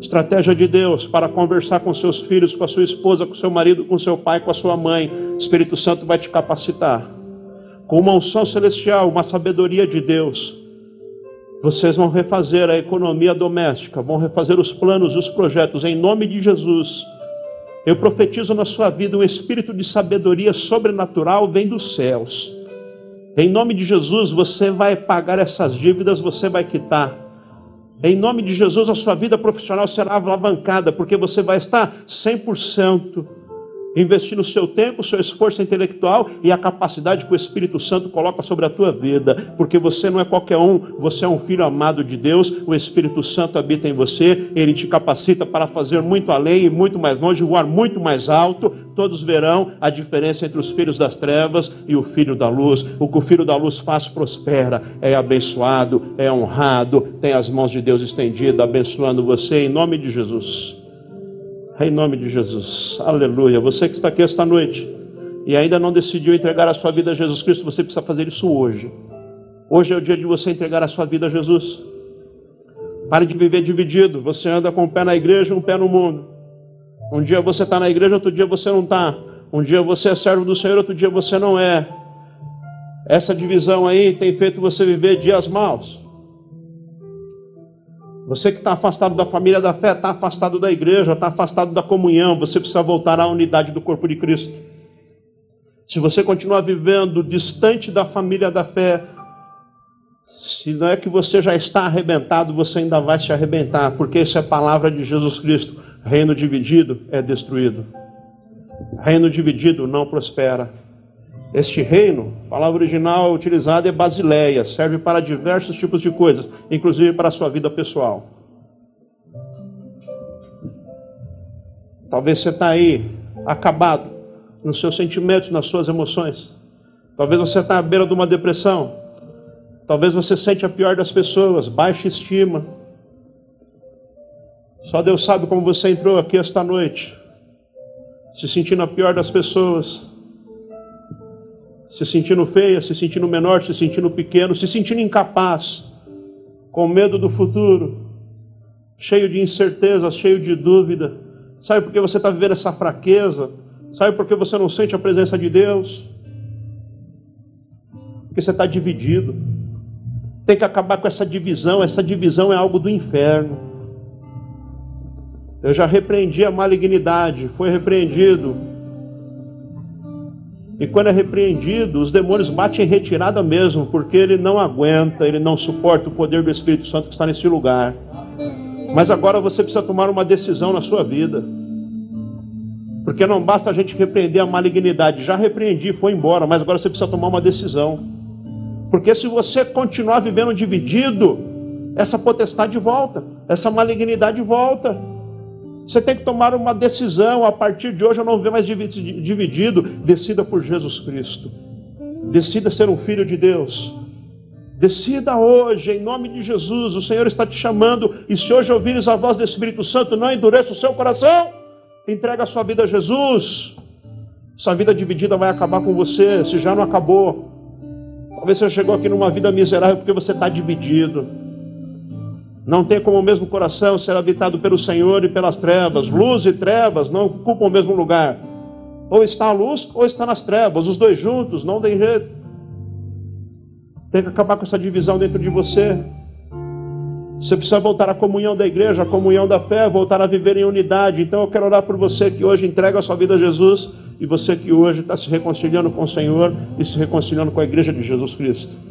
estratégia de Deus para conversar com seus filhos, com a sua esposa, com seu marido, com seu pai, com a sua mãe. O Espírito Santo vai te capacitar. Com uma unção celestial, uma sabedoria de Deus. Vocês vão refazer a economia doméstica, vão refazer os planos, os projetos, em nome de Jesus. Eu profetizo na sua vida um espírito de sabedoria sobrenatural vem dos céus. Em nome de Jesus, você vai pagar essas dívidas, você vai quitar. Em nome de Jesus, a sua vida profissional será alavancada, porque você vai estar 100% investindo o seu tempo, seu esforço intelectual e a capacidade que o Espírito Santo coloca sobre a tua vida, porque você não é qualquer um, você é um filho amado de Deus, o Espírito Santo habita em você, ele te capacita para fazer muito além e muito mais longe, voar muito mais alto. Todos verão a diferença entre os filhos das trevas e o filho da luz. O que o filho da luz faz prospera, é abençoado, é honrado, tem as mãos de Deus estendidas, abençoando você em nome de Jesus. Em nome de Jesus. Aleluia. Você que está aqui esta noite e ainda não decidiu entregar a sua vida a Jesus Cristo, você precisa fazer isso hoje. Hoje é o dia de você entregar a sua vida a Jesus. Pare de viver dividido. Você anda com um pé na igreja, um pé no mundo. Um dia você está na igreja, outro dia você não está. Um dia você é servo do Senhor, outro dia você não é. Essa divisão aí tem feito você viver dias maus. Você que está afastado da família da fé, está afastado da igreja, está afastado da comunhão, você precisa voltar à unidade do corpo de Cristo. Se você continuar vivendo distante da família da fé, se não é que você já está arrebentado, você ainda vai se arrebentar, porque isso é a palavra de Jesus Cristo. Reino dividido é destruído. Reino dividido não prospera. Este reino, a palavra original utilizada é basileia, serve para diversos tipos de coisas, inclusive para a sua vida pessoal. Talvez você está aí acabado nos seus sentimentos, nas suas emoções. Talvez você está à beira de uma depressão. Talvez você sente a pior das pessoas, baixa estima. Só Deus sabe como você entrou aqui esta noite, se sentindo a pior das pessoas se sentindo feia, se sentindo menor, se sentindo pequeno, se sentindo incapaz, com medo do futuro, cheio de incertezas, cheio de dúvida. Sabe por que você está vivendo essa fraqueza? Sabe por que você não sente a presença de Deus? Porque você está dividido. Tem que acabar com essa divisão. Essa divisão é algo do inferno. Eu já repreendi a malignidade, foi repreendido e quando é repreendido, os demônios batem em retirada mesmo, porque ele não aguenta, ele não suporta o poder do Espírito Santo que está nesse lugar. Mas agora você precisa tomar uma decisão na sua vida. Porque não basta a gente repreender a malignidade. Já repreendi, foi embora, mas agora você precisa tomar uma decisão. Porque se você continuar vivendo dividido, essa potestade volta, essa malignidade volta. Você tem que tomar uma decisão. A partir de hoje eu não vou mais dividido. Decida por Jesus Cristo. Decida ser um filho de Deus. Decida hoje, em nome de Jesus. O Senhor está te chamando. E se hoje ouvires a voz do Espírito Santo, não endureça o seu coração. Entrega a sua vida a Jesus. Sua vida dividida vai acabar com você, se já não acabou. Talvez você chegou aqui numa vida miserável porque você está dividido. Não tem como o mesmo coração ser habitado pelo Senhor e pelas trevas. Luz e trevas não ocupam o mesmo lugar. Ou está a luz ou está nas trevas. Os dois juntos, não tem jeito. Tem que acabar com essa divisão dentro de você. Você precisa voltar à comunhão da igreja, à comunhão da fé, voltar a viver em unidade. Então eu quero orar por você que hoje entrega a sua vida a Jesus e você que hoje está se reconciliando com o Senhor e se reconciliando com a igreja de Jesus Cristo.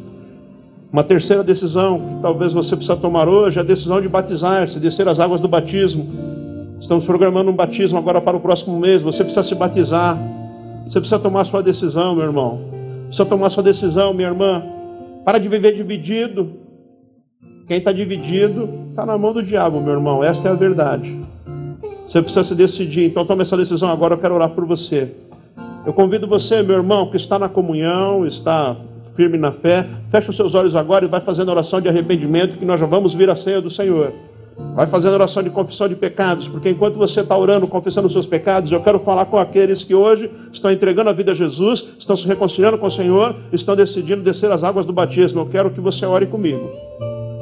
Uma terceira decisão que talvez você precisa tomar hoje é a decisão de batizar-se, descer as águas do batismo. Estamos programando um batismo agora para o próximo mês. Você precisa se batizar. Você precisa tomar sua decisão, meu irmão. Precisa tomar sua decisão, minha irmã. Para de viver dividido. Quem está dividido está na mão do diabo, meu irmão. Esta é a verdade. Você precisa se decidir. Então tome essa decisão agora. Eu quero orar por você. Eu convido você, meu irmão, que está na comunhão, está firme na fé, feche os seus olhos agora e vai fazendo oração de arrependimento, que nós já vamos vir a ceia do Senhor. Vai fazendo oração de confissão de pecados, porque enquanto você está orando, confessando os seus pecados, eu quero falar com aqueles que hoje estão entregando a vida a Jesus, estão se reconciliando com o Senhor, estão decidindo descer as águas do batismo. Eu quero que você ore comigo.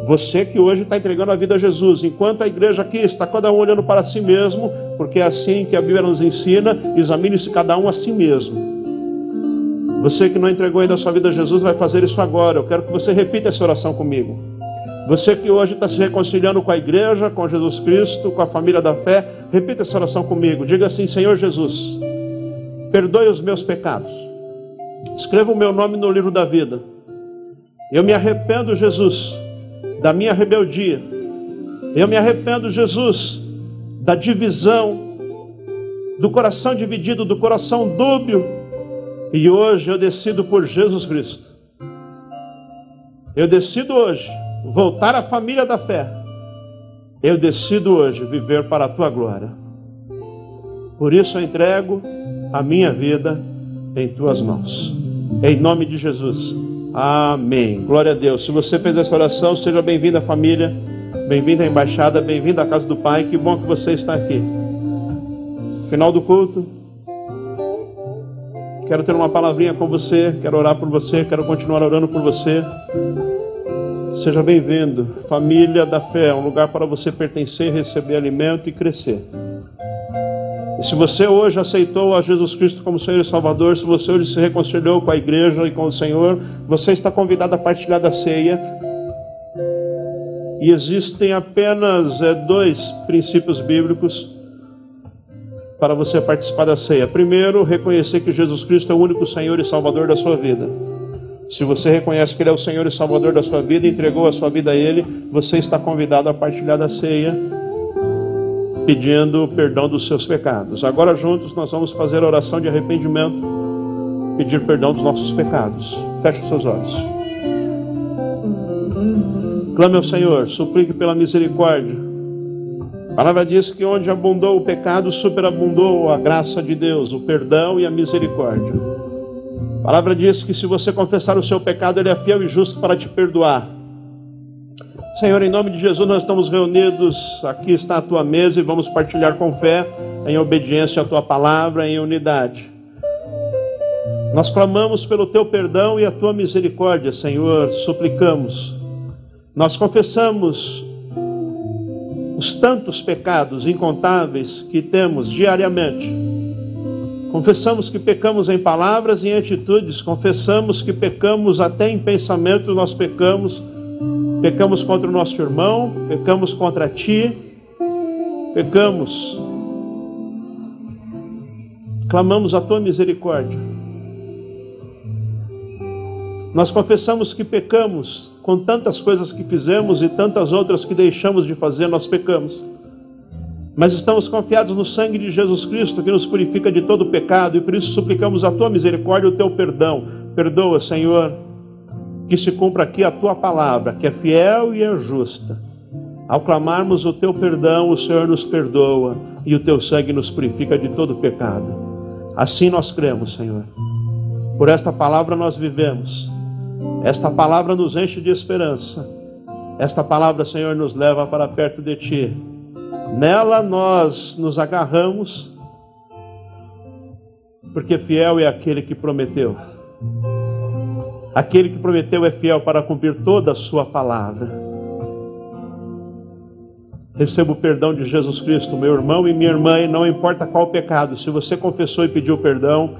Você que hoje está entregando a vida a Jesus, enquanto a igreja aqui está cada um olhando para si mesmo, porque é assim que a Bíblia nos ensina, examine-se cada um a si mesmo. Você que não entregou ainda a sua vida a Jesus vai fazer isso agora. Eu quero que você repita essa oração comigo. Você que hoje está se reconciliando com a igreja, com Jesus Cristo, com a família da fé, repita essa oração comigo. Diga assim: Senhor Jesus, perdoe os meus pecados. Escreva o meu nome no livro da vida. Eu me arrependo, Jesus, da minha rebeldia. Eu me arrependo, Jesus, da divisão, do coração dividido, do coração dúbio. E hoje eu decido por Jesus Cristo. Eu decido hoje voltar à família da fé, eu decido hoje viver para a tua glória. Por isso eu entrego a minha vida em tuas mãos. Em nome de Jesus. Amém. Glória a Deus. Se você fez essa oração, seja bem-vindo à família, bem-vindo à embaixada, bem-vindo à casa do Pai. Que bom que você está aqui. Final do culto. Quero ter uma palavrinha com você, quero orar por você, quero continuar orando por você. Seja bem-vindo. Família da fé é um lugar para você pertencer, receber alimento e crescer. E se você hoje aceitou a Jesus Cristo como Senhor e Salvador, se você hoje se reconciliou com a igreja e com o Senhor, você está convidado a partilhar da ceia. E existem apenas é, dois princípios bíblicos para você participar da ceia. Primeiro, reconhecer que Jesus Cristo é o único Senhor e Salvador da sua vida. Se você reconhece que Ele é o Senhor e Salvador da sua vida, entregou a sua vida a Ele, você está convidado a partilhar da ceia, pedindo perdão dos seus pecados. Agora, juntos, nós vamos fazer a oração de arrependimento, pedir perdão dos nossos pecados. Feche os seus olhos. Clame ao Senhor, suplique pela misericórdia. Palavra diz que onde abundou o pecado, superabundou a graça de Deus, o perdão e a misericórdia. A palavra diz que se você confessar o seu pecado, Ele é fiel e justo para te perdoar. Senhor, em nome de Jesus, nós estamos reunidos, aqui está a tua mesa e vamos partilhar com fé, em obediência à tua palavra, em unidade. Nós clamamos pelo teu perdão e a tua misericórdia, Senhor, suplicamos. Nós confessamos os tantos pecados incontáveis que temos diariamente Confessamos que pecamos em palavras e em atitudes, confessamos que pecamos até em pensamento, nós pecamos. Pecamos contra o nosso irmão, pecamos contra ti, pecamos. Clamamos a tua misericórdia. Nós confessamos que pecamos com tantas coisas que fizemos e tantas outras que deixamos de fazer, nós pecamos. Mas estamos confiados no sangue de Jesus Cristo que nos purifica de todo pecado e por isso suplicamos a tua misericórdia e o teu perdão. Perdoa, Senhor, que se cumpra aqui a tua palavra, que é fiel e é justa. Ao clamarmos o teu perdão, o Senhor nos perdoa e o teu sangue nos purifica de todo pecado. Assim nós cremos, Senhor. Por esta palavra nós vivemos. Esta palavra nos enche de esperança. Esta palavra, Senhor, nos leva para perto de ti. Nela nós nos agarramos, porque fiel é aquele que prometeu. Aquele que prometeu é fiel para cumprir toda a sua palavra. Receba o perdão de Jesus Cristo, meu irmão e minha irmã, e não importa qual pecado, se você confessou e pediu perdão,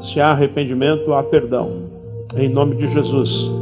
se há arrependimento, há perdão. Em nome de Jesus.